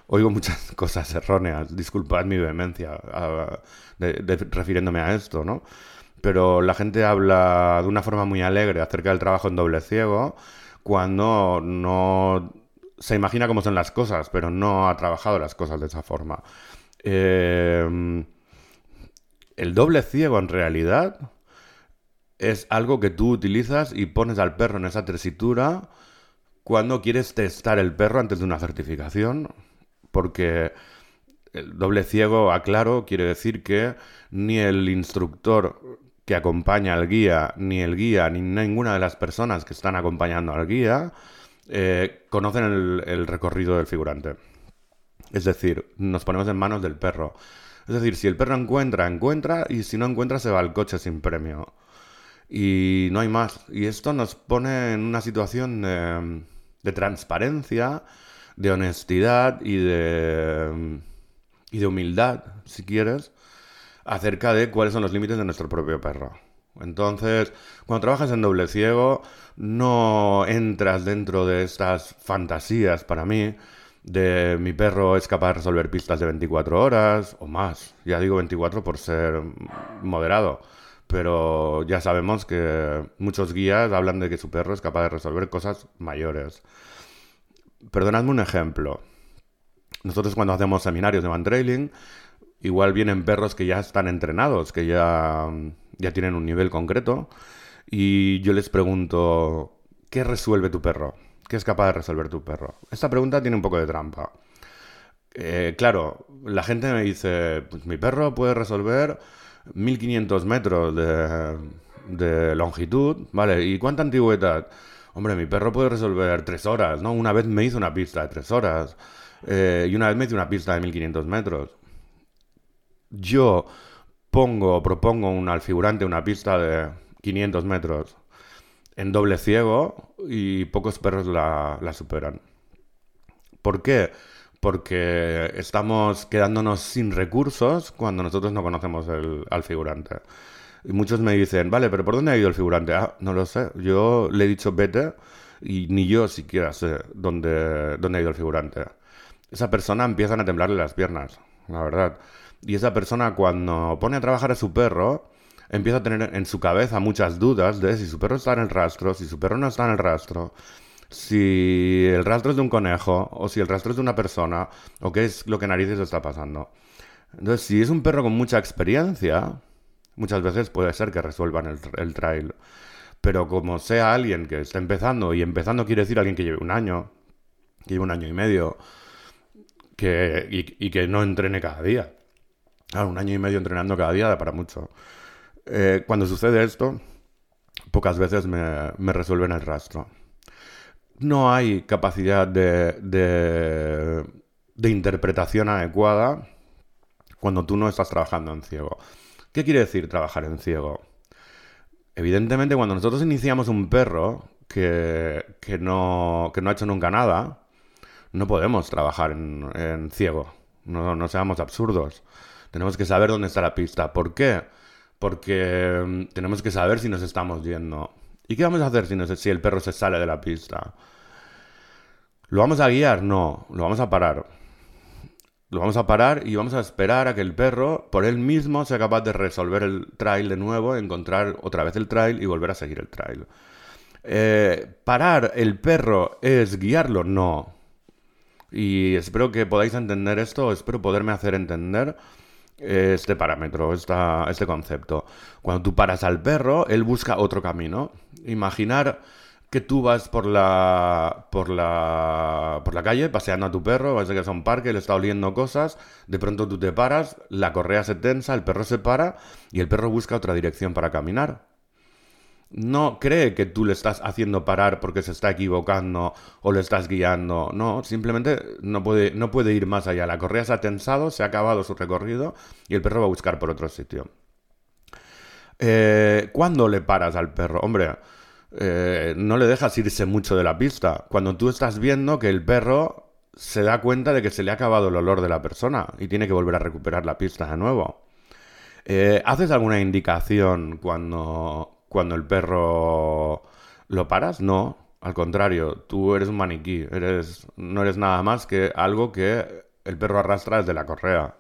Oigo muchas cosas erróneas. Disculpad mi vehemencia refiriéndome a esto, ¿no? Pero la gente habla de una forma muy alegre acerca del trabajo en doble ciego cuando no se imagina cómo son las cosas, pero no ha trabajado las cosas de esa forma. Eh, el doble ciego en realidad es algo que tú utilizas y pones al perro en esa tesitura cuando quieres testar el perro antes de una certificación, porque el doble ciego, aclaro, quiere decir que ni el instructor que acompaña al guía, ni el guía, ni ninguna de las personas que están acompañando al guía eh, conocen el, el recorrido del figurante. Es decir, nos ponemos en manos del perro. Es decir, si el perro encuentra, encuentra, y si no encuentra, se va al coche sin premio y no hay más. Y esto nos pone en una situación de, transparencia, de honestidad y de, y de humildad, si quieres, acerca de cuáles son los límites de nuestro propio perro. Entonces, cuando trabajas en doble ciego, no entras dentro de estas fantasías para mí de mi perro es capaz de resolver pistas de 24 horas o más. Ya digo 24 por ser moderado pero ya sabemos que muchos guías hablan de que su perro es capaz de resolver cosas mayores. Perdonadme un ejemplo. Nosotros cuando hacemos seminarios de trailing, igual vienen perros que ya están entrenados, que ya, ya tienen un nivel concreto, y yo les pregunto, ¿qué resuelve tu perro? ¿Qué es capaz de resolver tu perro? Esta pregunta tiene un poco de trampa. Eh, claro, la gente me dice, pues mi perro puede resolver 1500 metros de, longitud, ¿vale? ¿Y cuánta antigüedad? Hombre, mi perro puede resolver tres horas, ¿no? Una vez me hizo una pista de tres horas eh, y una vez me hizo una pista de 1500 metros. Yo pongo, propongo un, al figurante una pista de 500 metros en doble ciego y pocos perros la superan. ¿Por qué? Porque estamos quedándonos sin recursos cuando nosotros no conocemos el, al figurante. Y muchos me dicen, vale, pero ¿por dónde ha ido el figurante? Ah, no lo sé. Yo le he dicho vete y ni yo siquiera sé dónde, dónde ha ido el figurante. Esa persona empieza a temblarle las piernas, la verdad. Y esa persona cuando pone a trabajar a su perro, empieza a tener en su cabeza muchas dudas de si su perro está en el rastro, si su perro no está en el rastro si el rastro es de un conejo o si el rastro es de una persona o qué es lo que narices está pasando. Entonces, si es un perro con mucha experiencia, muchas veces puede ser que resuelvan el, trail. Pero como sea alguien que está empezando, y empezando quiere decir alguien que lleve un año, que lleve un año y medio, que, y, que no entrene cada día. un año y medio entrenando cada día da para mucho. Eh, cuando sucede esto, pocas veces me resuelven el rastro no hay capacidad de, de, interpretación adecuada cuando tú no estás trabajando en ciego. ¿Qué quiere decir trabajar en ciego? Evidentemente, cuando nosotros iniciamos un perro que, no, que no ha hecho nunca nada, no podemos trabajar en, ciego. No, no, seamos absurdos. Tenemos que saber dónde está la pista. ¿Por qué? Porque mm, tenemos que saber si nos estamos yendo. ¿Y qué vamos a hacer si, el perro se sale de la pista? ¿Lo vamos a guiar? No, lo vamos a parar. Lo vamos a parar y vamos a esperar a que el perro por él mismo sea capaz de resolver el trail de nuevo, encontrar otra vez el trail y volver a seguir el trail. Eh, ¿Parar el perro es guiarlo? No. Y espero que podáis entender esto, espero poderme hacer entender este parámetro, este concepto. Cuando tú paras al perro, él busca otro camino. Imaginar que tú vas por la, por la, por la calle paseando a tu perro, a que a un parque, le está oliendo cosas, de pronto tú te paras, la correa se tensa, el perro se para y el perro busca otra dirección para caminar. No cree que tú le estás haciendo parar porque se está equivocando o le estás guiando. No, simplemente no puede, no puede ir más allá. La correa se ha tensado, se ha acabado su recorrido y el perro va a buscar por otro sitio. Eh, ¿Cuándo le paras al perro? Hombre, eh, no le dejas irse mucho de la pista. Cuando tú estás viendo que el perro se da cuenta de que se le ha acabado el olor de la persona y tiene que volver a recuperar la pista de nuevo. Eh, ¿Haces alguna indicación cuando, cuando el perro lo paras? No, al contrario, tú eres un maniquí, eres, no eres nada más que algo que el perro arrastra desde la correa.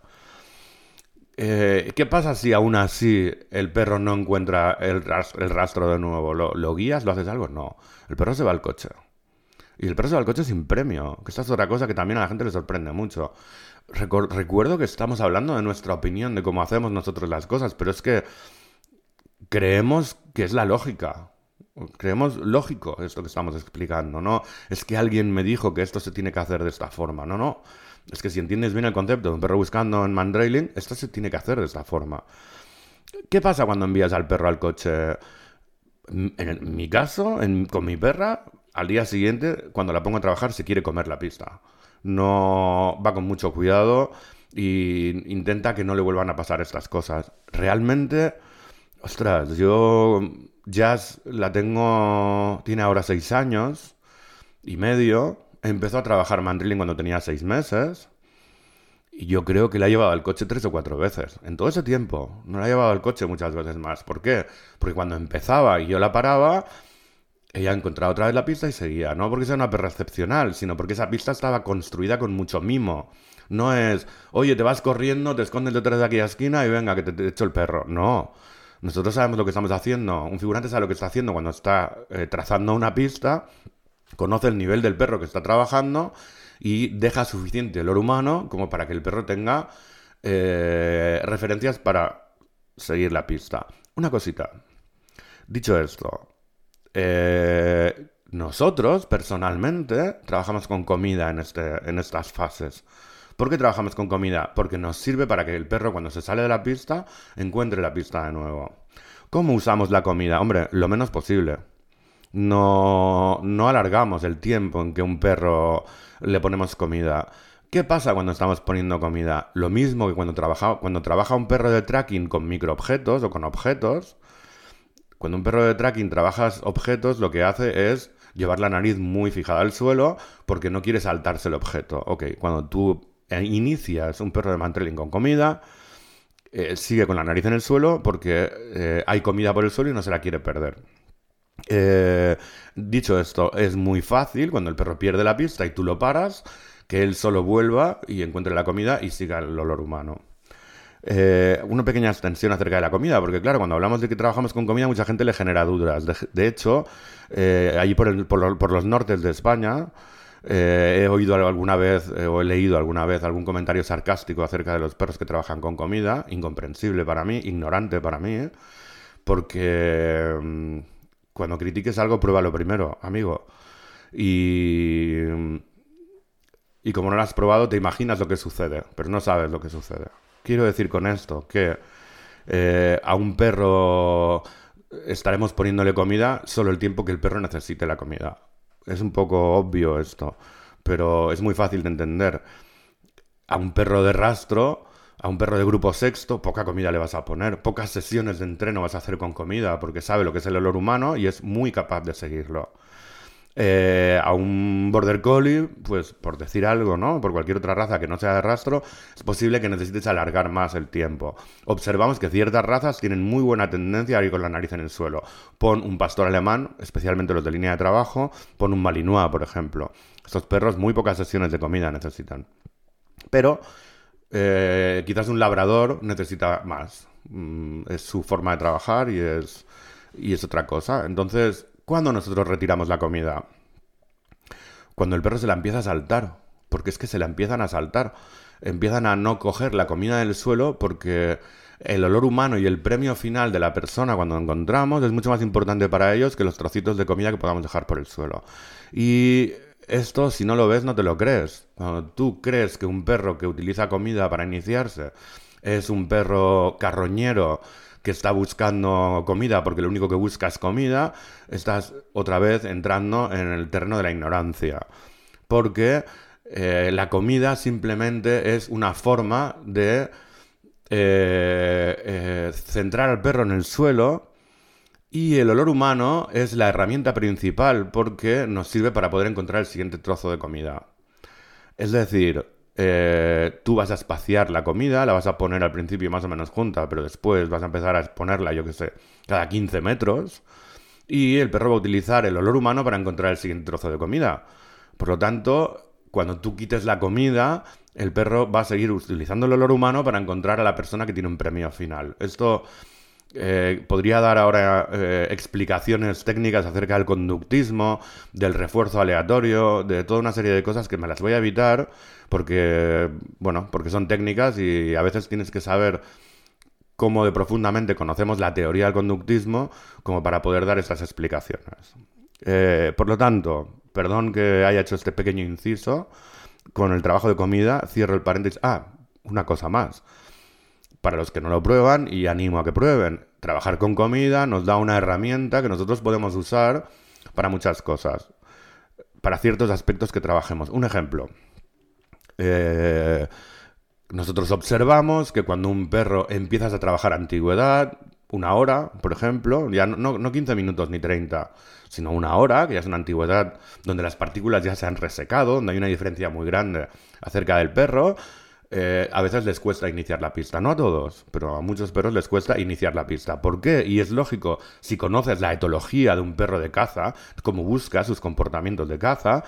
Eh, ¿Qué pasa si aún así el perro no encuentra el, rastro, de nuevo? ¿Lo, guías? ¿Lo haces algo? No. El perro se va al coche. Y el perro se va al coche sin premio. Que esta es otra cosa que también a la gente le sorprende mucho. recuerdo que estamos hablando de nuestra opinión, de cómo hacemos nosotros las cosas, pero es que creemos que es la lógica. Creemos lógico esto que estamos explicando, ¿no? Es que alguien me dijo que esto se tiene que hacer de esta forma. No, no. Es que si entiendes bien el concepto de un perro buscando en mandrailing, esto se tiene que hacer de esta forma. ¿Qué pasa cuando envías al perro al coche? En mi caso, con mi perra, al día siguiente, cuando la pongo a trabajar, se quiere comer la pista. No va con mucho cuidado e intenta que no le vuelvan a pasar estas cosas. Realmente, ostras, yo Jazz la tengo, tiene ahora seis años y medio empezó a trabajar mandrilling cuando tenía seis meses. Y yo creo que la ha llevado al coche tres o cuatro veces. En todo ese tiempo. No la ha llevado al coche muchas veces más. ¿Por qué? Porque cuando empezaba y yo la paraba, ella encontraba otra vez la pista y seguía. No porque sea una perra excepcional, sino porque esa pista estaba construida con mucho mimo. No es, oye, te vas corriendo, te escondes detrás de aquella esquina y venga, que te, echo el perro. No. Nosotros sabemos lo que estamos haciendo. Un figurante sabe lo que está haciendo cuando está eh, trazando una pista conoce el nivel del perro que está trabajando y deja suficiente olor humano como para que el perro tenga eh, referencias para seguir la pista. Una cosita. Dicho esto, eh, nosotros personalmente trabajamos con comida en, este, en estas fases. ¿Por qué trabajamos con comida? Porque nos sirve para que el perro cuando se sale de la pista encuentre la pista de nuevo. ¿Cómo usamos la comida? Hombre, lo menos posible. No, no alargamos el tiempo en que un perro le ponemos comida. ¿Qué pasa cuando estamos poniendo comida? Lo mismo que cuando trabaja, cuando trabaja un perro de tracking con microobjetos o con objetos. Cuando un perro de tracking trabaja objetos, lo que hace es llevar la nariz muy fijada al suelo porque no quiere saltarse el objeto. Ok, cuando tú inicias un perro de mantreling con comida, eh, sigue con la nariz en el suelo porque eh, hay comida por el suelo y no se la quiere perder. Eh, dicho esto, es muy fácil cuando el perro pierde la pista y tú lo paras, que él solo vuelva y encuentre la comida y siga el olor humano. una pequeña extensión acerca de la comida, porque claro, cuando hablamos de que trabajamos con comida, mucha gente le genera dudas. De, hecho, allí por, por, los nortes de España, eh, he oído alguna vez eh, o he leído alguna vez algún comentario sarcástico acerca de los perros que trabajan con comida, incomprensible para mí, ignorante para mí, ¿eh? porque mm, cuando critiques algo, pruébalo primero, amigo. Y, y como no lo has probado, te imaginas lo que sucede, pero no sabes lo que sucede. Quiero decir con esto que a un perro estaremos poniéndole comida solo el tiempo que el perro necesite la comida. Es un poco obvio esto, pero es muy fácil de entender. A un perro de rastro, a un perro de grupo sexto, poca comida le vas a poner, pocas sesiones de entreno vas a hacer con comida, porque sabe lo que es el olor humano y es muy capaz de seguirlo. Eh, a un border collie, pues por decir algo, ¿no? Por cualquier otra raza que no sea de rastro, es posible que necesites alargar más el tiempo. Observamos que ciertas razas tienen muy buena tendencia a ir con la nariz en el suelo. Pon un pastor alemán, especialmente los de línea de trabajo, pon un malinois, por ejemplo. Estos perros muy pocas sesiones de comida necesitan. Pero eh, quizás un labrador necesita más. Mm, es su forma de trabajar y es, y es otra cosa. Entonces, ¿Cuándo nosotros retiramos la comida? Cuando el perro se la empieza a saltar, porque es que se la empiezan a saltar. Empiezan a no coger la comida del suelo porque el olor humano y el premio final de la persona cuando encontramos es mucho más importante para ellos que los trocitos de comida que podamos dejar por el suelo. Y esto, si no lo ves, no te lo crees. Cuando tú crees que un perro que utiliza comida para iniciarse es un perro carroñero que está buscando comida porque lo único que busca es comida, estás otra vez entrando en el terreno de la ignorancia. Porque eh, la comida simplemente es una forma de eh, eh, centrar al perro en el suelo y el olor humano es la herramienta principal porque nos sirve para poder encontrar el siguiente trozo de comida. Es decir, eh, tú vas a espaciar la comida, la vas a poner al principio más o menos junta, pero después vas a empezar a exponerla, yo que sé, cada 15 metros. Y el perro va a utilizar el olor humano para encontrar el siguiente trozo de comida. Por lo tanto, cuando tú quites la comida, el perro va a seguir utilizando el olor humano para encontrar a la persona que tiene un premio final. Esto eh, podría dar ahora eh, explicaciones técnicas acerca del conductismo, del refuerzo aleatorio, de toda una serie de cosas que me las voy a evitar porque, bueno, porque son técnicas y a veces tienes que saber cómo de profundamente conocemos la teoría del conductismo como para poder dar esas explicaciones. Eh, por lo tanto, perdón que haya hecho este pequeño inciso, con el trabajo de comida cierro el paréntesis. Ah, una cosa más para los que no lo prueban y animo a que prueben. Trabajar con comida nos da una herramienta que nosotros podemos usar para muchas cosas, para ciertos aspectos que trabajemos. Un ejemplo. Eh, nosotros observamos que cuando un perro empiezas a trabajar antigüedad, una hora, por ejemplo, ya no, no 15 minutos ni 30, sino una hora, que ya es una antigüedad donde las partículas ya se han resecado, donde hay una diferencia muy grande acerca del perro, eh, a veces les cuesta iniciar la pista. No a todos, pero a muchos perros les cuesta iniciar la pista. ¿Por qué? Y es lógico, si conoces la etología de un perro de caza, cómo busca sus comportamientos de caza,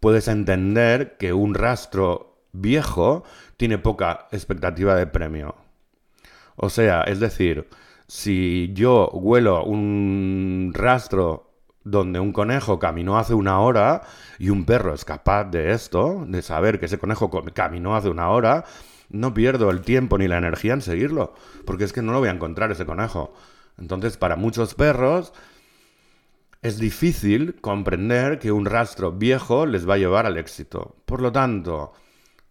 puedes entender que un rastro viejo tiene poca expectativa de premio. O sea, es decir, si yo huelo un rastro donde un conejo caminó hace una hora y un perro es capaz de esto, de saber que ese conejo caminó hace una hora, no pierdo el tiempo ni la energía en seguirlo, porque es que no lo voy a encontrar ese conejo. Entonces, para muchos perros es difícil comprender que un rastro viejo les va a llevar al éxito. Por lo tanto,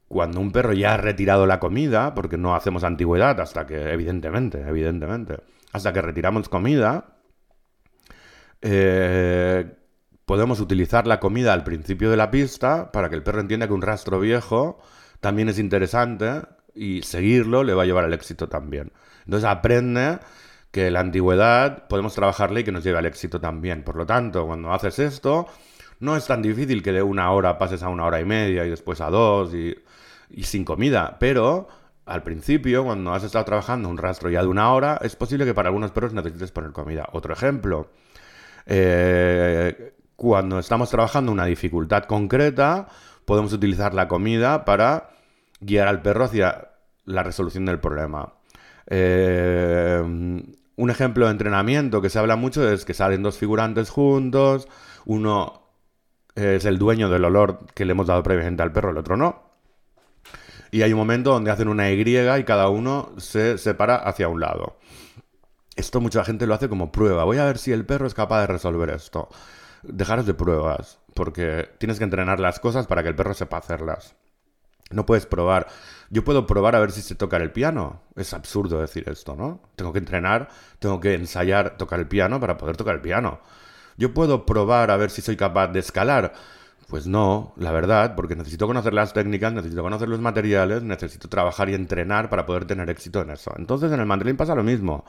cuando un perro ya ha retirado la comida, porque no hacemos antigüedad hasta que, evidentemente, evidentemente, hasta que retiramos comida, eh, podemos utilizar la comida al principio de la pista para que el perro entienda que un rastro viejo también es interesante y seguirlo le va a llevar al éxito también. Entonces aprende que la antigüedad podemos trabajarle y que nos lleve al éxito también. Por lo tanto, cuando haces esto, no es tan difícil que de una hora pases a una hora y media y después a dos y, sin comida, pero al principio, cuando has estado trabajando un rastro ya de una hora, es posible que para algunos perros necesites poner comida. Otro ejemplo, eh, cuando estamos trabajando una dificultad concreta, podemos utilizar la comida para guiar al perro hacia la resolución del problema. Eh, un ejemplo de entrenamiento que se habla mucho es que salen dos figurantes juntos, uno es el dueño del olor que le hemos dado previamente al perro, el otro no. Y hay un momento donde hacen una Y y cada uno se separa hacia un lado. Esto mucha gente lo hace como prueba. Voy a ver si el perro es capaz de resolver esto. Dejaros de pruebas, porque tienes que entrenar las cosas para que el perro sepa hacerlas. No puedes probar. Yo puedo probar a ver si se toca el piano. Es absurdo decir esto, ¿no? Tengo que entrenar, tengo que ensayar tocar el piano para poder tocar el piano. Yo puedo probar a ver si soy capaz de escalar. Pues no, la verdad, porque necesito conocer las técnicas, necesito conocer los materiales, necesito trabajar y entrenar para poder tener éxito en eso. Entonces en el mandolín pasa lo mismo.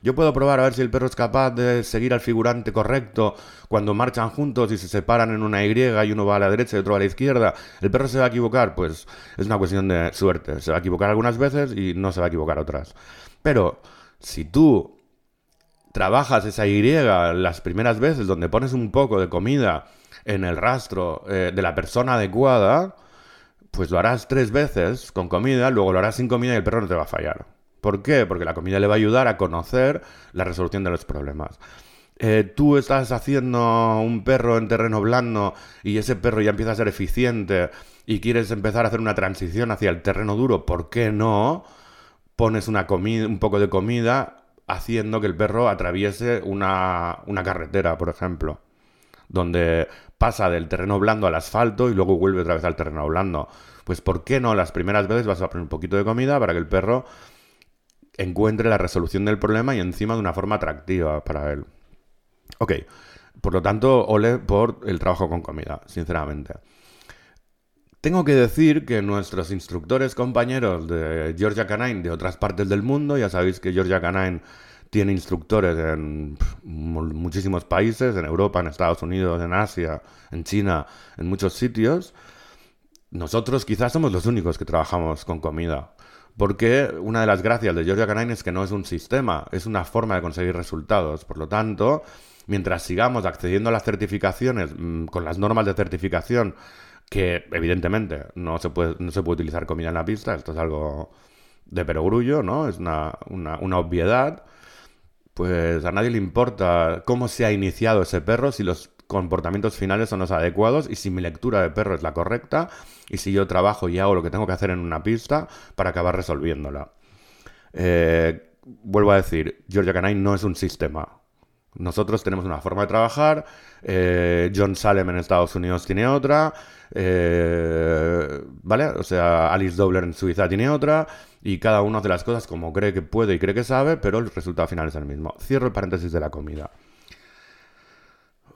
Yo puedo probar a ver si el perro es capaz de seguir al figurante correcto cuando marchan juntos y se separan en una Y y uno va a la derecha y otro a la izquierda. ¿El perro se va a equivocar? Pues es una cuestión de suerte. Se va a equivocar algunas veces y no se va a equivocar otras. Pero si tú trabajas esa Y las primeras veces donde pones un poco de comida en el rastro eh, de la persona adecuada, pues lo harás tres veces con comida, luego lo harás sin comida y el perro no te va a fallar. ¿Por qué? Porque la comida le va a ayudar a conocer la resolución de los problemas. Eh, tú estás haciendo un perro en terreno blando y ese perro ya empieza a ser eficiente y quieres empezar a hacer una transición hacia el terreno duro, ¿por qué no pones una un poco de comida haciendo que el perro atraviese una, una carretera, por ejemplo? donde pasa del terreno blando al asfalto y luego vuelve otra vez al terreno blando. Pues ¿por qué no las primeras veces vas a poner un poquito de comida para que el perro encuentre la resolución del problema y encima de una forma atractiva para él? Ok, por lo tanto, ole por el trabajo con comida, sinceramente. Tengo que decir que nuestros instructores compañeros de Georgia Canine de otras partes del mundo, ya sabéis que Georgia Canine tiene instructores en muchísimos países, en Europa, en Estados Unidos, en Asia, en China, en muchos sitios. Nosotros quizás somos los únicos que trabajamos con comida. Porque una de las gracias de Georgia Canine es que no es un sistema, es una forma de conseguir resultados. Por lo tanto, mientras sigamos accediendo a las certificaciones mm, con las normas de certificación, que evidentemente no se puede, no se puede utilizar comida en la pista, esto es algo de perogrullo, ¿no? Es una, una obviedad pues a nadie le importa cómo se ha iniciado ese perro, si los comportamientos finales son los adecuados y si mi lectura de perro es la correcta y si yo trabajo y hago lo que tengo que hacer en una pista para acabar resolviéndola. Eh, vuelvo a decir, Georgia Canine no es un sistema. Nosotros tenemos una forma de trabajar, eh, John Salem en Estados Unidos tiene otra, eh, ¿vale? O sea, Alice Dobler en Suiza tiene otra, y cada uno hace las cosas como cree que puede y cree que sabe, pero el resultado final es el mismo. Cierro el paréntesis de la comida.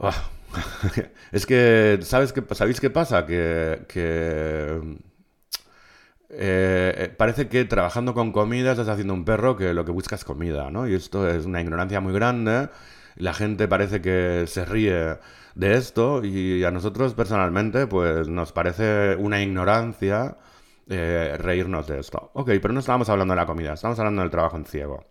Ah, es que, ¿sabes qué, ¿sabéis qué pasa? Que, eh, parece que trabajando con comida estás haciendo un perro que lo que busca es comida, ¿no? Y esto es una ignorancia muy grande la gente parece que se ríe de esto y a nosotros personalmente pues nos parece una ignorancia eh, reírnos de esto. Ok, pero no estábamos hablando de la comida, estamos hablando del trabajo en ciego.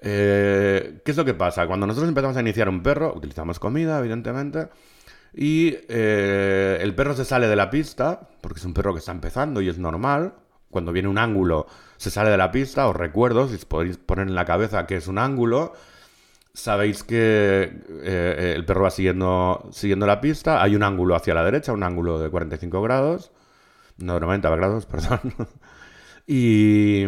Eh, ¿Qué es lo que pasa? Cuando nosotros empezamos a iniciar un perro, utilizamos comida, evidentemente, y eh, el perro se sale de la pista, porque es un perro que está empezando y es normal. Cuando viene un ángulo, se sale de la pista, os recuerdo, si podéis poner en la cabeza que es un ángulo, Sabéis que eh, el perro va siguiendo, siguiendo la pista. Hay un ángulo hacia la derecha, un ángulo de 45 grados. No, 90 grados, perdón. y,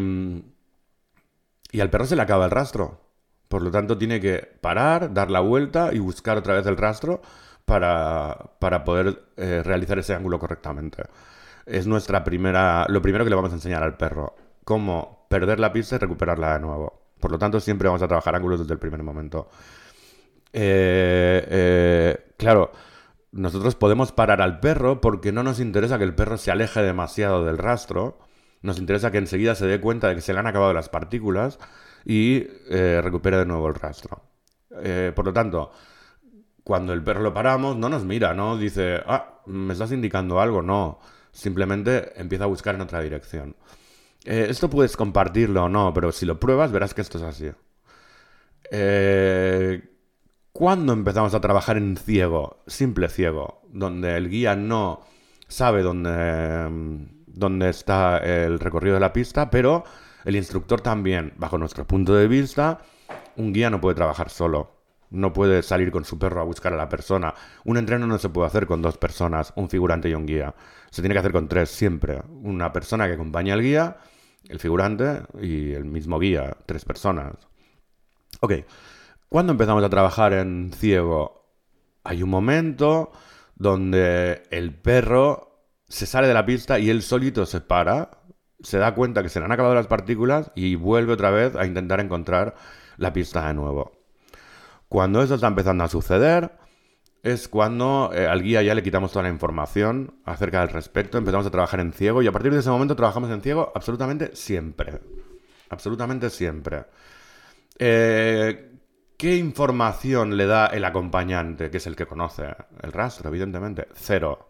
y al perro se le acaba el rastro. Por lo tanto, tiene que parar, dar la vuelta y buscar otra vez el rastro para, poder eh, realizar ese ángulo correctamente. es nuestra primera, lo primero que le vamos a enseñar al perro, cómo perder la pista y recuperarla de nuevo. Por lo tanto, siempre vamos a trabajar ángulos desde el primer momento. Eh, eh, claro, nosotros podemos parar al perro porque no nos interesa que el perro se aleje demasiado del rastro. Nos interesa que enseguida se dé cuenta de que se le han acabado las partículas y eh, recupere de nuevo el rastro. por lo tanto, cuando el perro lo paramos, no nos mira, no dice, ah, me estás indicando algo, no. Simplemente empieza a buscar en otra dirección. Eh, esto puedes compartirlo o no, pero si lo pruebas verás que esto es así. Eh, ¿Cuándo empezamos a trabajar en ciego? Simple ciego, donde el guía no sabe dónde, dónde está el recorrido de la pista, pero el instructor también, bajo nuestro punto de vista, un guía no puede trabajar solo. No puede salir con su perro a buscar a la persona. Un entreno no se puede hacer con dos personas, un figurante y un guía. Se tiene que hacer con tres siempre. Una persona que acompaña al guía, el figurante y el mismo guía, tres personas. Ok, ¿cuándo empezamos a trabajar en ciego? Hay un momento donde el perro se sale de la pista y él solito se para, se da cuenta que se le han acabado las partículas y vuelve otra vez a intentar encontrar la pista de nuevo. Cuando eso está empezando a suceder, es cuando eh, al guía ya le quitamos toda la información acerca del respecto, empezamos a trabajar en ciego y a partir de ese momento trabajamos en ciego absolutamente siempre. Absolutamente siempre. Eh, ¿Qué información le da el acompañante, que es el que conoce el rastro, evidentemente? Cero.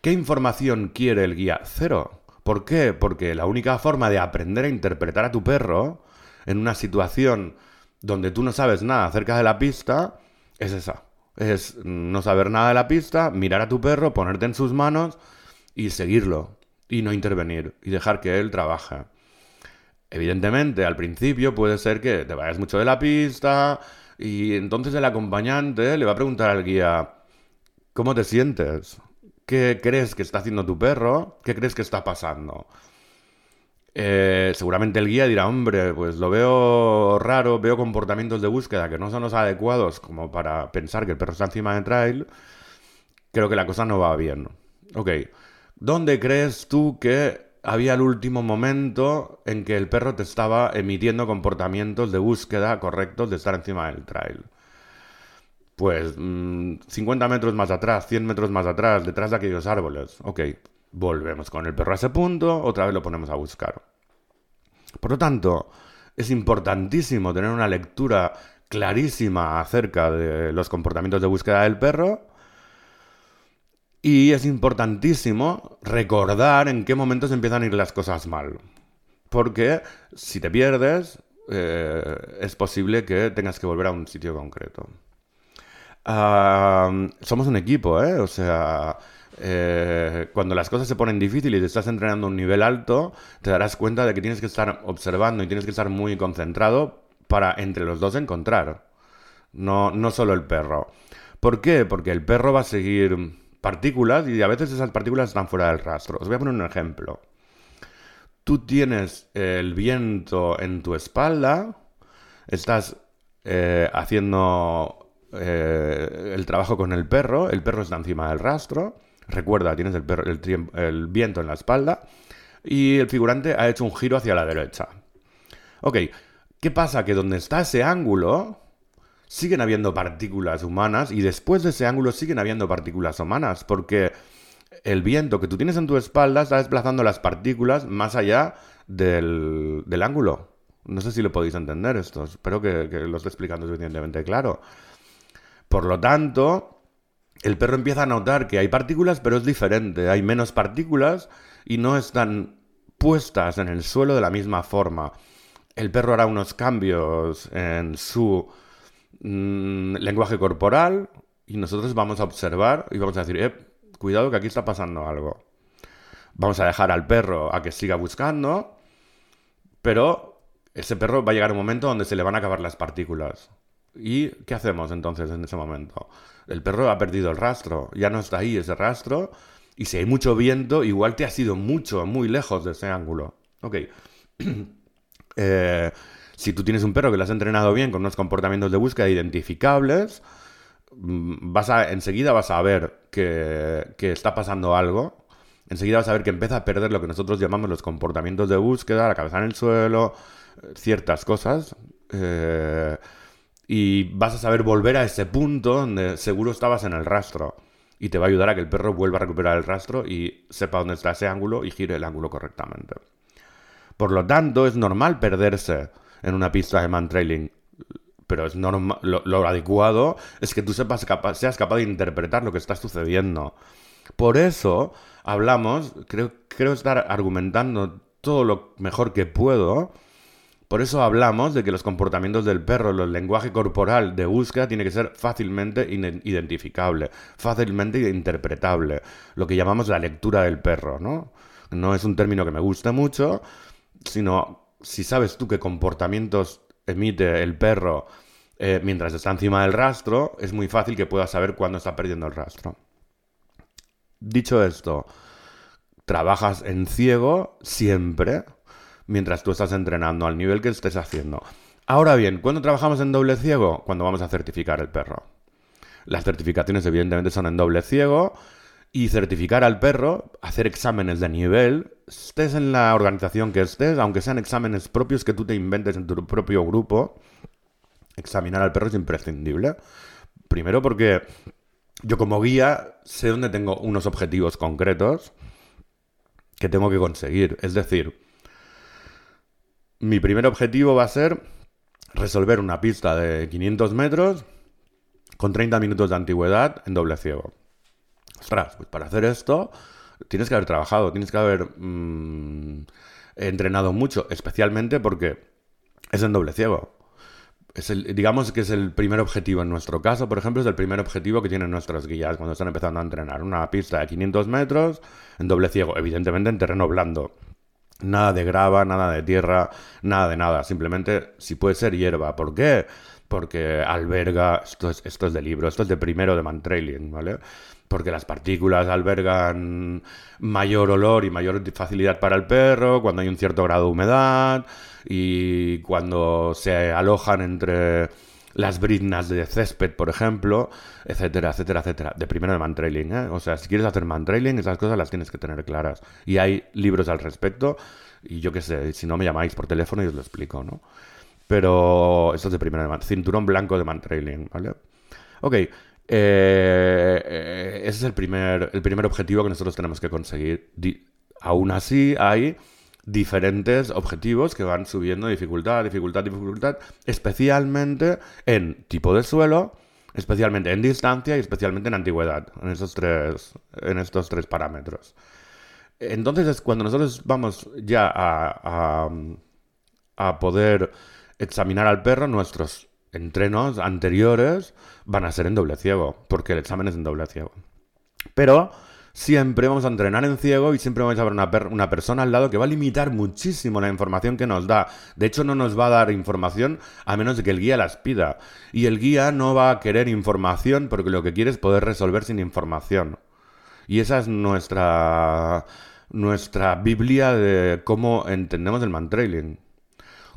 ¿Qué información quiere el guía? Cero. ¿Por qué? Porque la única forma de aprender a interpretar a tu perro en una situación donde tú no sabes nada acerca de la pista, es esa. Es no saber nada de la pista, mirar a tu perro, ponerte en sus manos y seguirlo. Y no intervenir. Y dejar que él trabaje. Evidentemente, al principio puede ser que te vayas mucho de la pista y entonces el acompañante le va a preguntar al guía, ¿cómo te sientes? ¿Qué crees que está haciendo tu perro? ¿Qué crees que está pasando? Eh, seguramente el guía dirá, hombre, pues lo veo raro, veo comportamientos de búsqueda que no son los adecuados como para pensar que el perro está encima de trail, creo que la cosa no va bien. Ok, ¿dónde crees tú que había el último momento en que el perro te estaba emitiendo comportamientos de búsqueda correctos de estar encima del trail? Pues 50 mm, metros más atrás, 100 metros más atrás, detrás de aquellos árboles. Ok, Volvemos con el perro a ese punto, otra vez lo ponemos a buscar. Por lo tanto, es importantísimo tener una lectura clarísima acerca de los comportamientos de búsqueda del perro. Y es importantísimo recordar en qué momentos empiezan a ir las cosas mal. Porque si te pierdes, eh, es posible que tengas que volver a un sitio concreto. Ah, somos un equipo, ¿eh? O sea, eh, cuando las cosas se ponen difíciles y te estás entrenando a un nivel alto, te darás cuenta de que tienes que estar observando y tienes que estar muy concentrado para entre los dos encontrar. No, no solo el perro. ¿Por qué? Porque el perro va a seguir partículas y a veces esas partículas están fuera del rastro. Os voy a poner un ejemplo. Tú tienes el viento en tu espalda, estás eh, haciendo eh, el trabajo con el perro, el perro está encima del rastro, Recuerda, tienes el, viento en la espalda y el figurante ha hecho un giro hacia la derecha. Ok, ¿qué pasa? Que donde está ese ángulo siguen habiendo partículas humanas y después de ese ángulo siguen habiendo partículas humanas porque el viento que tú tienes en tu espalda está desplazando las partículas más allá del, ángulo. No sé si lo podéis entender esto, espero que lo esté explicando suficientemente claro. Por lo tanto, el perro empieza a notar que hay partículas, pero es diferente. Hay menos partículas y no están puestas en el suelo de la misma forma. El perro hará unos cambios en su mm, lenguaje corporal y nosotros vamos a observar y vamos a decir, eh, cuidado que aquí está pasando algo. Vamos a dejar al perro a que siga buscando, pero ese perro va a llegar un momento donde se le van a acabar las partículas. ¿Y qué hacemos entonces en ese momento? El perro ha perdido el rastro, ya no está ahí ese rastro, y si hay mucho viento, igual te has ido mucho, muy lejos de ese ángulo. Ok. Eh, si tú tienes un perro que lo has entrenado bien con unos comportamientos de búsqueda identificables, mm, enseguida vas a ver que, que está pasando algo enseguida vas a ver que empieza a perder lo que nosotros llamamos los comportamientos de búsqueda, la cabeza en el suelo, eh, ciertas cosas. Eh, y vas a saber volver a ese punto donde seguro estabas en el rastro. Y te va a ayudar a que el perro vuelva a recuperar el rastro y sepa dónde está ese ángulo y gire el ángulo correctamente. Por lo tanto, es normal perderse en una pista de man trailing. Pero es normal, lo, adecuado es que tú sepas seas capaz de interpretar lo que está sucediendo. Por eso hablamos, creo, creo estar argumentando todo lo mejor que puedo. Por eso hablamos de que los comportamientos del perro, el lenguaje corporal de búsqueda tiene que ser fácilmente identificable, fácilmente interpretable, lo que llamamos la lectura del perro, ¿no? No es un término que me guste mucho, sino si sabes tú qué comportamientos emite el perro eh, mientras está encima del rastro, es muy fácil que puedas saber cuándo está perdiendo el rastro. Dicho esto, trabajas en ciego siempre mientras tú estás entrenando al nivel que estés haciendo. Ahora bien, ¿cuándo trabajamos en doble ciego? Cuando vamos a certificar el perro. Las certificaciones evidentemente son en doble ciego y certificar al perro, hacer exámenes de nivel, estés en la organización que estés, aunque sean exámenes propios que tú te inventes en tu propio grupo, examinar al perro es imprescindible. Primero porque yo como guía sé dónde tengo unos objetivos concretos que tengo que conseguir. Es decir, mi primer objetivo va a ser resolver una pista de 500 metros con 30 minutos de antigüedad en doble ciego. Ostras, pues para hacer esto tienes que haber trabajado, tienes que haber mm, entrenado mucho, especialmente porque es en doble ciego digamos que es el primer objetivo en nuestro caso, por ejemplo, es el primer objetivo que tienen nuestras guías cuando están empezando a entrenar. Una pista de 500 metros en doble ciego, evidentemente en terreno blando. Nada de grava, nada de tierra, nada de nada. Simplemente, si puede ser hierba. ¿Por qué? Porque alberga, esto es, esto es de libro, esto es de primero de mantrailing, ¿vale? porque las partículas albergan mayor olor y mayor facilidad para el perro cuando hay un cierto grado de humedad y cuando se alojan entre las briznas de césped, por ejemplo, etcétera, etcétera, etcétera. De primero de mantrailing, ¿eh? O sea, si quieres hacer mantrailing, esas cosas las tienes que tener claras. Y hay libros al respecto, y yo qué sé, si no me llamáis por teléfono y os lo explico, ¿no? Pero esto es de primero de cinturón blanco de mantrailing, ¿vale? Ok, eh, eh, ese es el primer, el primer objetivo que nosotros tenemos que conseguir. aún así, hay diferentes objetivos que van subiendo dificultad, dificultad, dificultad, especialmente en tipo de suelo, especialmente en distancia y especialmente en antigüedad, en esos tres, en estos tres parámetros. Entonces es cuando nosotros vamos ya a, a poder examinar al perro, nuestros entrenos anteriores van a ser en doble ciego, porque el examen es en doble ciego. Pero siempre vamos a entrenar en ciego y siempre vamos a ver una, persona al lado que va a limitar muchísimo la información que nos da. De hecho, no nos va a dar información a menos de que el guía las pida. Y el guía no va a querer información porque lo que quiere es poder resolver sin información. Y esa es nuestra, nuestra Biblia de cómo entendemos el mantrailing.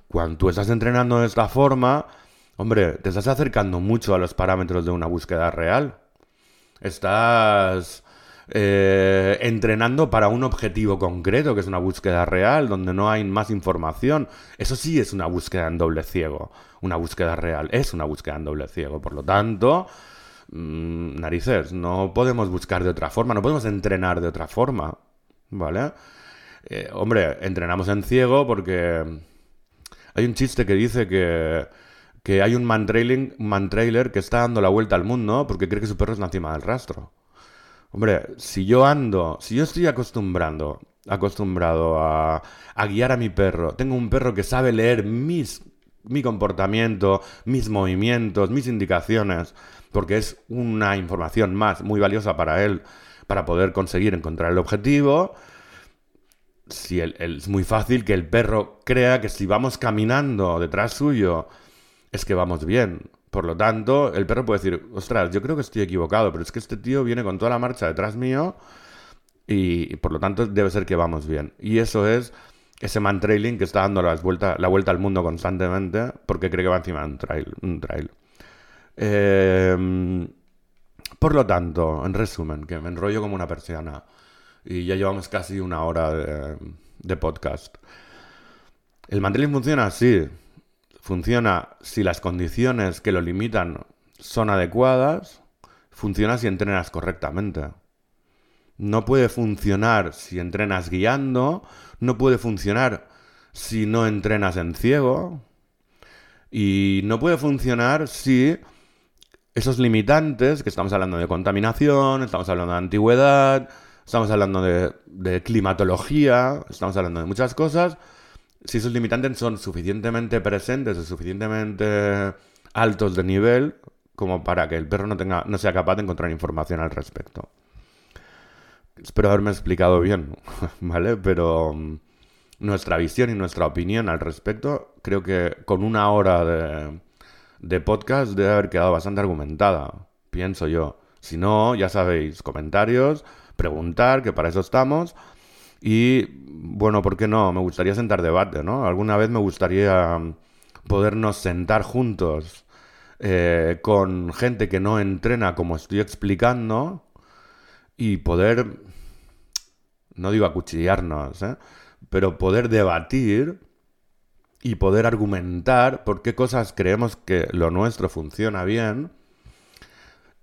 Cuando tú estás entrenando de esta forma, Hombre, te estás acercando mucho a los parámetros de una búsqueda real. Estás eh, entrenando para un objetivo concreto, que es una búsqueda real, donde no hay más información. Eso sí es una búsqueda en doble ciego. Una búsqueda real es una búsqueda en doble ciego. Por lo tanto, mm, narices, no podemos buscar de otra forma, no podemos entrenar de otra forma. ¿Vale? Eh, hombre, entrenamos en ciego porque hay un chiste que dice que que hay un man que está dando la vuelta al mundo porque cree que su perro es encima del rastro. Hombre, si yo ando, si yo estoy acostumbrando, acostumbrado a, guiar a mi perro, tengo un perro que sabe leer mis, mi comportamiento, mis movimientos, mis indicaciones, porque es una información más muy valiosa para él, para poder conseguir encontrar el objetivo. Si es muy fácil que el perro crea que si vamos caminando detrás suyo, es que vamos bien. Por lo tanto, el perro puede decir, ostras, yo creo que estoy equivocado, pero es que este tío viene con toda la marcha detrás mío y, por lo tanto debe ser que vamos bien. Y eso es ese man trailing que está dando la vuelta, la vuelta al mundo constantemente porque cree que va encima de un trail. Un trail. Em, por lo tanto, en resumen, que me enrollo como una persiana. y ya llevamos casi una hora de, podcast. ¿El mandriling funciona? Sí. Funciona si las condiciones que lo limitan son adecuadas, funciona si entrenas correctamente. No puede funcionar si entrenas guiando, no puede funcionar si no entrenas en ciego, y no puede funcionar si esos limitantes, que estamos hablando de contaminación, estamos hablando de antigüedad, estamos hablando de, climatología, estamos hablando de muchas cosas, si esos limitantes son suficientemente presentes o suficientemente altos de nivel como para que el perro no, tenga, no sea capaz de encontrar información al respecto. Espero haberme explicado bien, ¿vale? Pero mm, nuestra visión y nuestra opinión al respecto, creo que con una hora de, de podcast debe haber quedado bastante argumentada, pienso yo. Si no, ya sabéis, comentarios, preguntar, que para eso estamos. Y bueno, ¿por qué no? Me gustaría sentar debate, ¿no? Alguna vez me gustaría podernos sentar juntos eh, con gente que no entrena como estoy explicando y poder, no digo acuchillarnos, ¿eh? pero poder debatir y poder argumentar por qué cosas creemos que lo nuestro funciona bien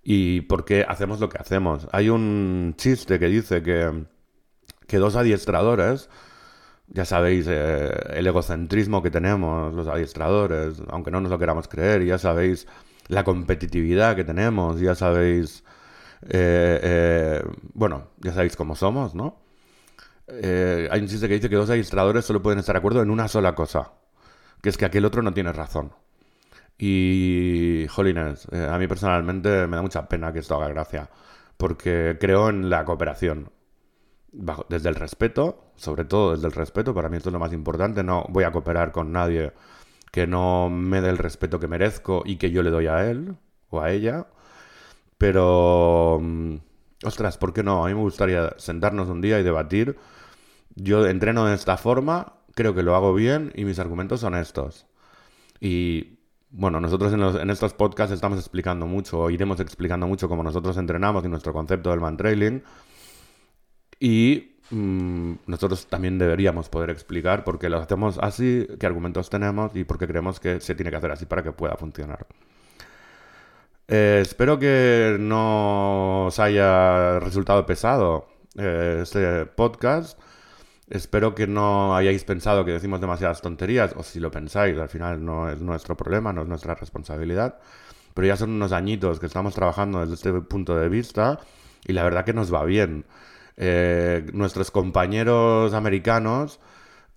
y por qué hacemos lo que hacemos. Hay un chiste que dice que, que dos adiestradores, ya sabéis eh, el egocentrismo que tenemos los adiestradores, aunque no nos lo queramos creer, ya sabéis la competitividad que tenemos, ya sabéis, eh, eh, bueno, ya sabéis cómo somos, ¿no? hay un chiste que dice que dos adiestradores solo pueden estar de acuerdo en una sola cosa que es que aquel otro no tiene razón. Y, jolines, eh, a mí personalmente me da mucha pena que esto haga gracia, porque creo en la cooperación. Desde el respeto, sobre todo desde el respeto, para mí esto es lo más importante, no voy a cooperar con nadie que no me dé el respeto que merezco y que yo le doy a él o a ella. Pero, mm, ostras, ¿por qué no? A mí me gustaría sentarnos un día y debatir. Yo entreno de esta forma creo que lo hago bien y mis argumentos son estos. Y bueno, nosotros en, estos podcasts estamos explicando mucho, o iremos explicando mucho cómo nosotros entrenamos y nuestro concepto del man trailing. Y mm, nosotros también deberíamos poder explicar por qué lo hacemos así, qué argumentos tenemos y por qué creemos que se tiene que hacer así para que pueda funcionar. Eh, espero que no os haya resultado pesado eh, este podcast. Espero que no hayáis pensado que decimos demasiadas tonterías, o si lo pensáis, al final no es nuestro problema, no es nuestra responsabilidad. Pero ya son unos añitos que estamos trabajando desde este punto de vista y la verdad que nos va bien. Eh, nuestros compañeros americanos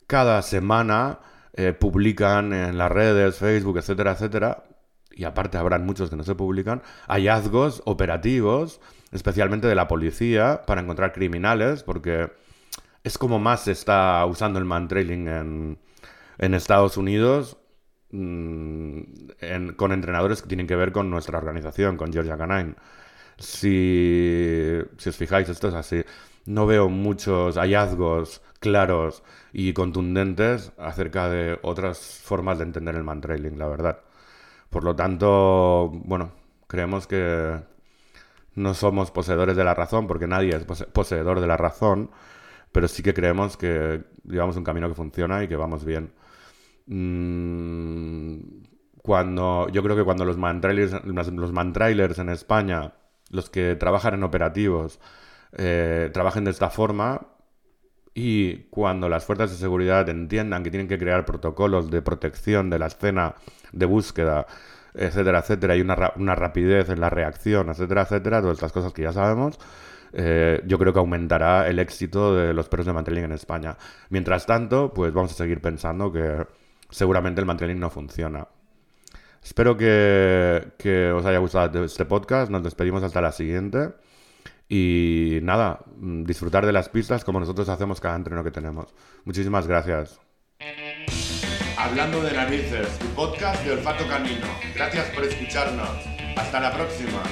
cada semana eh, publican en las redes, Facebook, etcétera, etcétera, y aparte habrán muchos que no se publican, hallazgos operativos, especialmente de la policía, para encontrar criminales, porque es como más se está usando el man trailing en, en Estados Unidos mm, con entrenadores que tienen que ver con nuestra organización, con Georgia Canine. Si, si os fijáis, esto es así. No veo muchos hallazgos claros y contundentes acerca de otras formas de entender el man trailing, la verdad. Por lo tanto, bueno, creemos que no somos poseedores de la razón, porque nadie es poseedor de la razón, pero sí que creemos que llevamos un camino que funciona y que vamos bien. Mm, cuando, yo creo que cuando los man-trailers los en España, los que trabajan en operativos, eh, trabajen de esta forma y cuando las fuerzas de seguridad entiendan que tienen que crear protocolos de protección de la escena de búsqueda, etcétera, etcétera, y una, una rapidez en la reacción, etcétera, etcétera, todas estas cosas que ya sabemos, eh, yo creo que aumentará el éxito de los perros de mantling en España. Mientras tanto, pues vamos a seguir pensando que seguramente el mantling no funciona. Espero que, os haya gustado este podcast. Nos despedimos hasta la siguiente. Y nada, mm, disfrutar de las pistas como nosotros hacemos cada entreno que tenemos. Muchísimas gracias. Hablando de narices, tu podcast de olfato canino. Gracias por escucharnos. Hasta la próxima.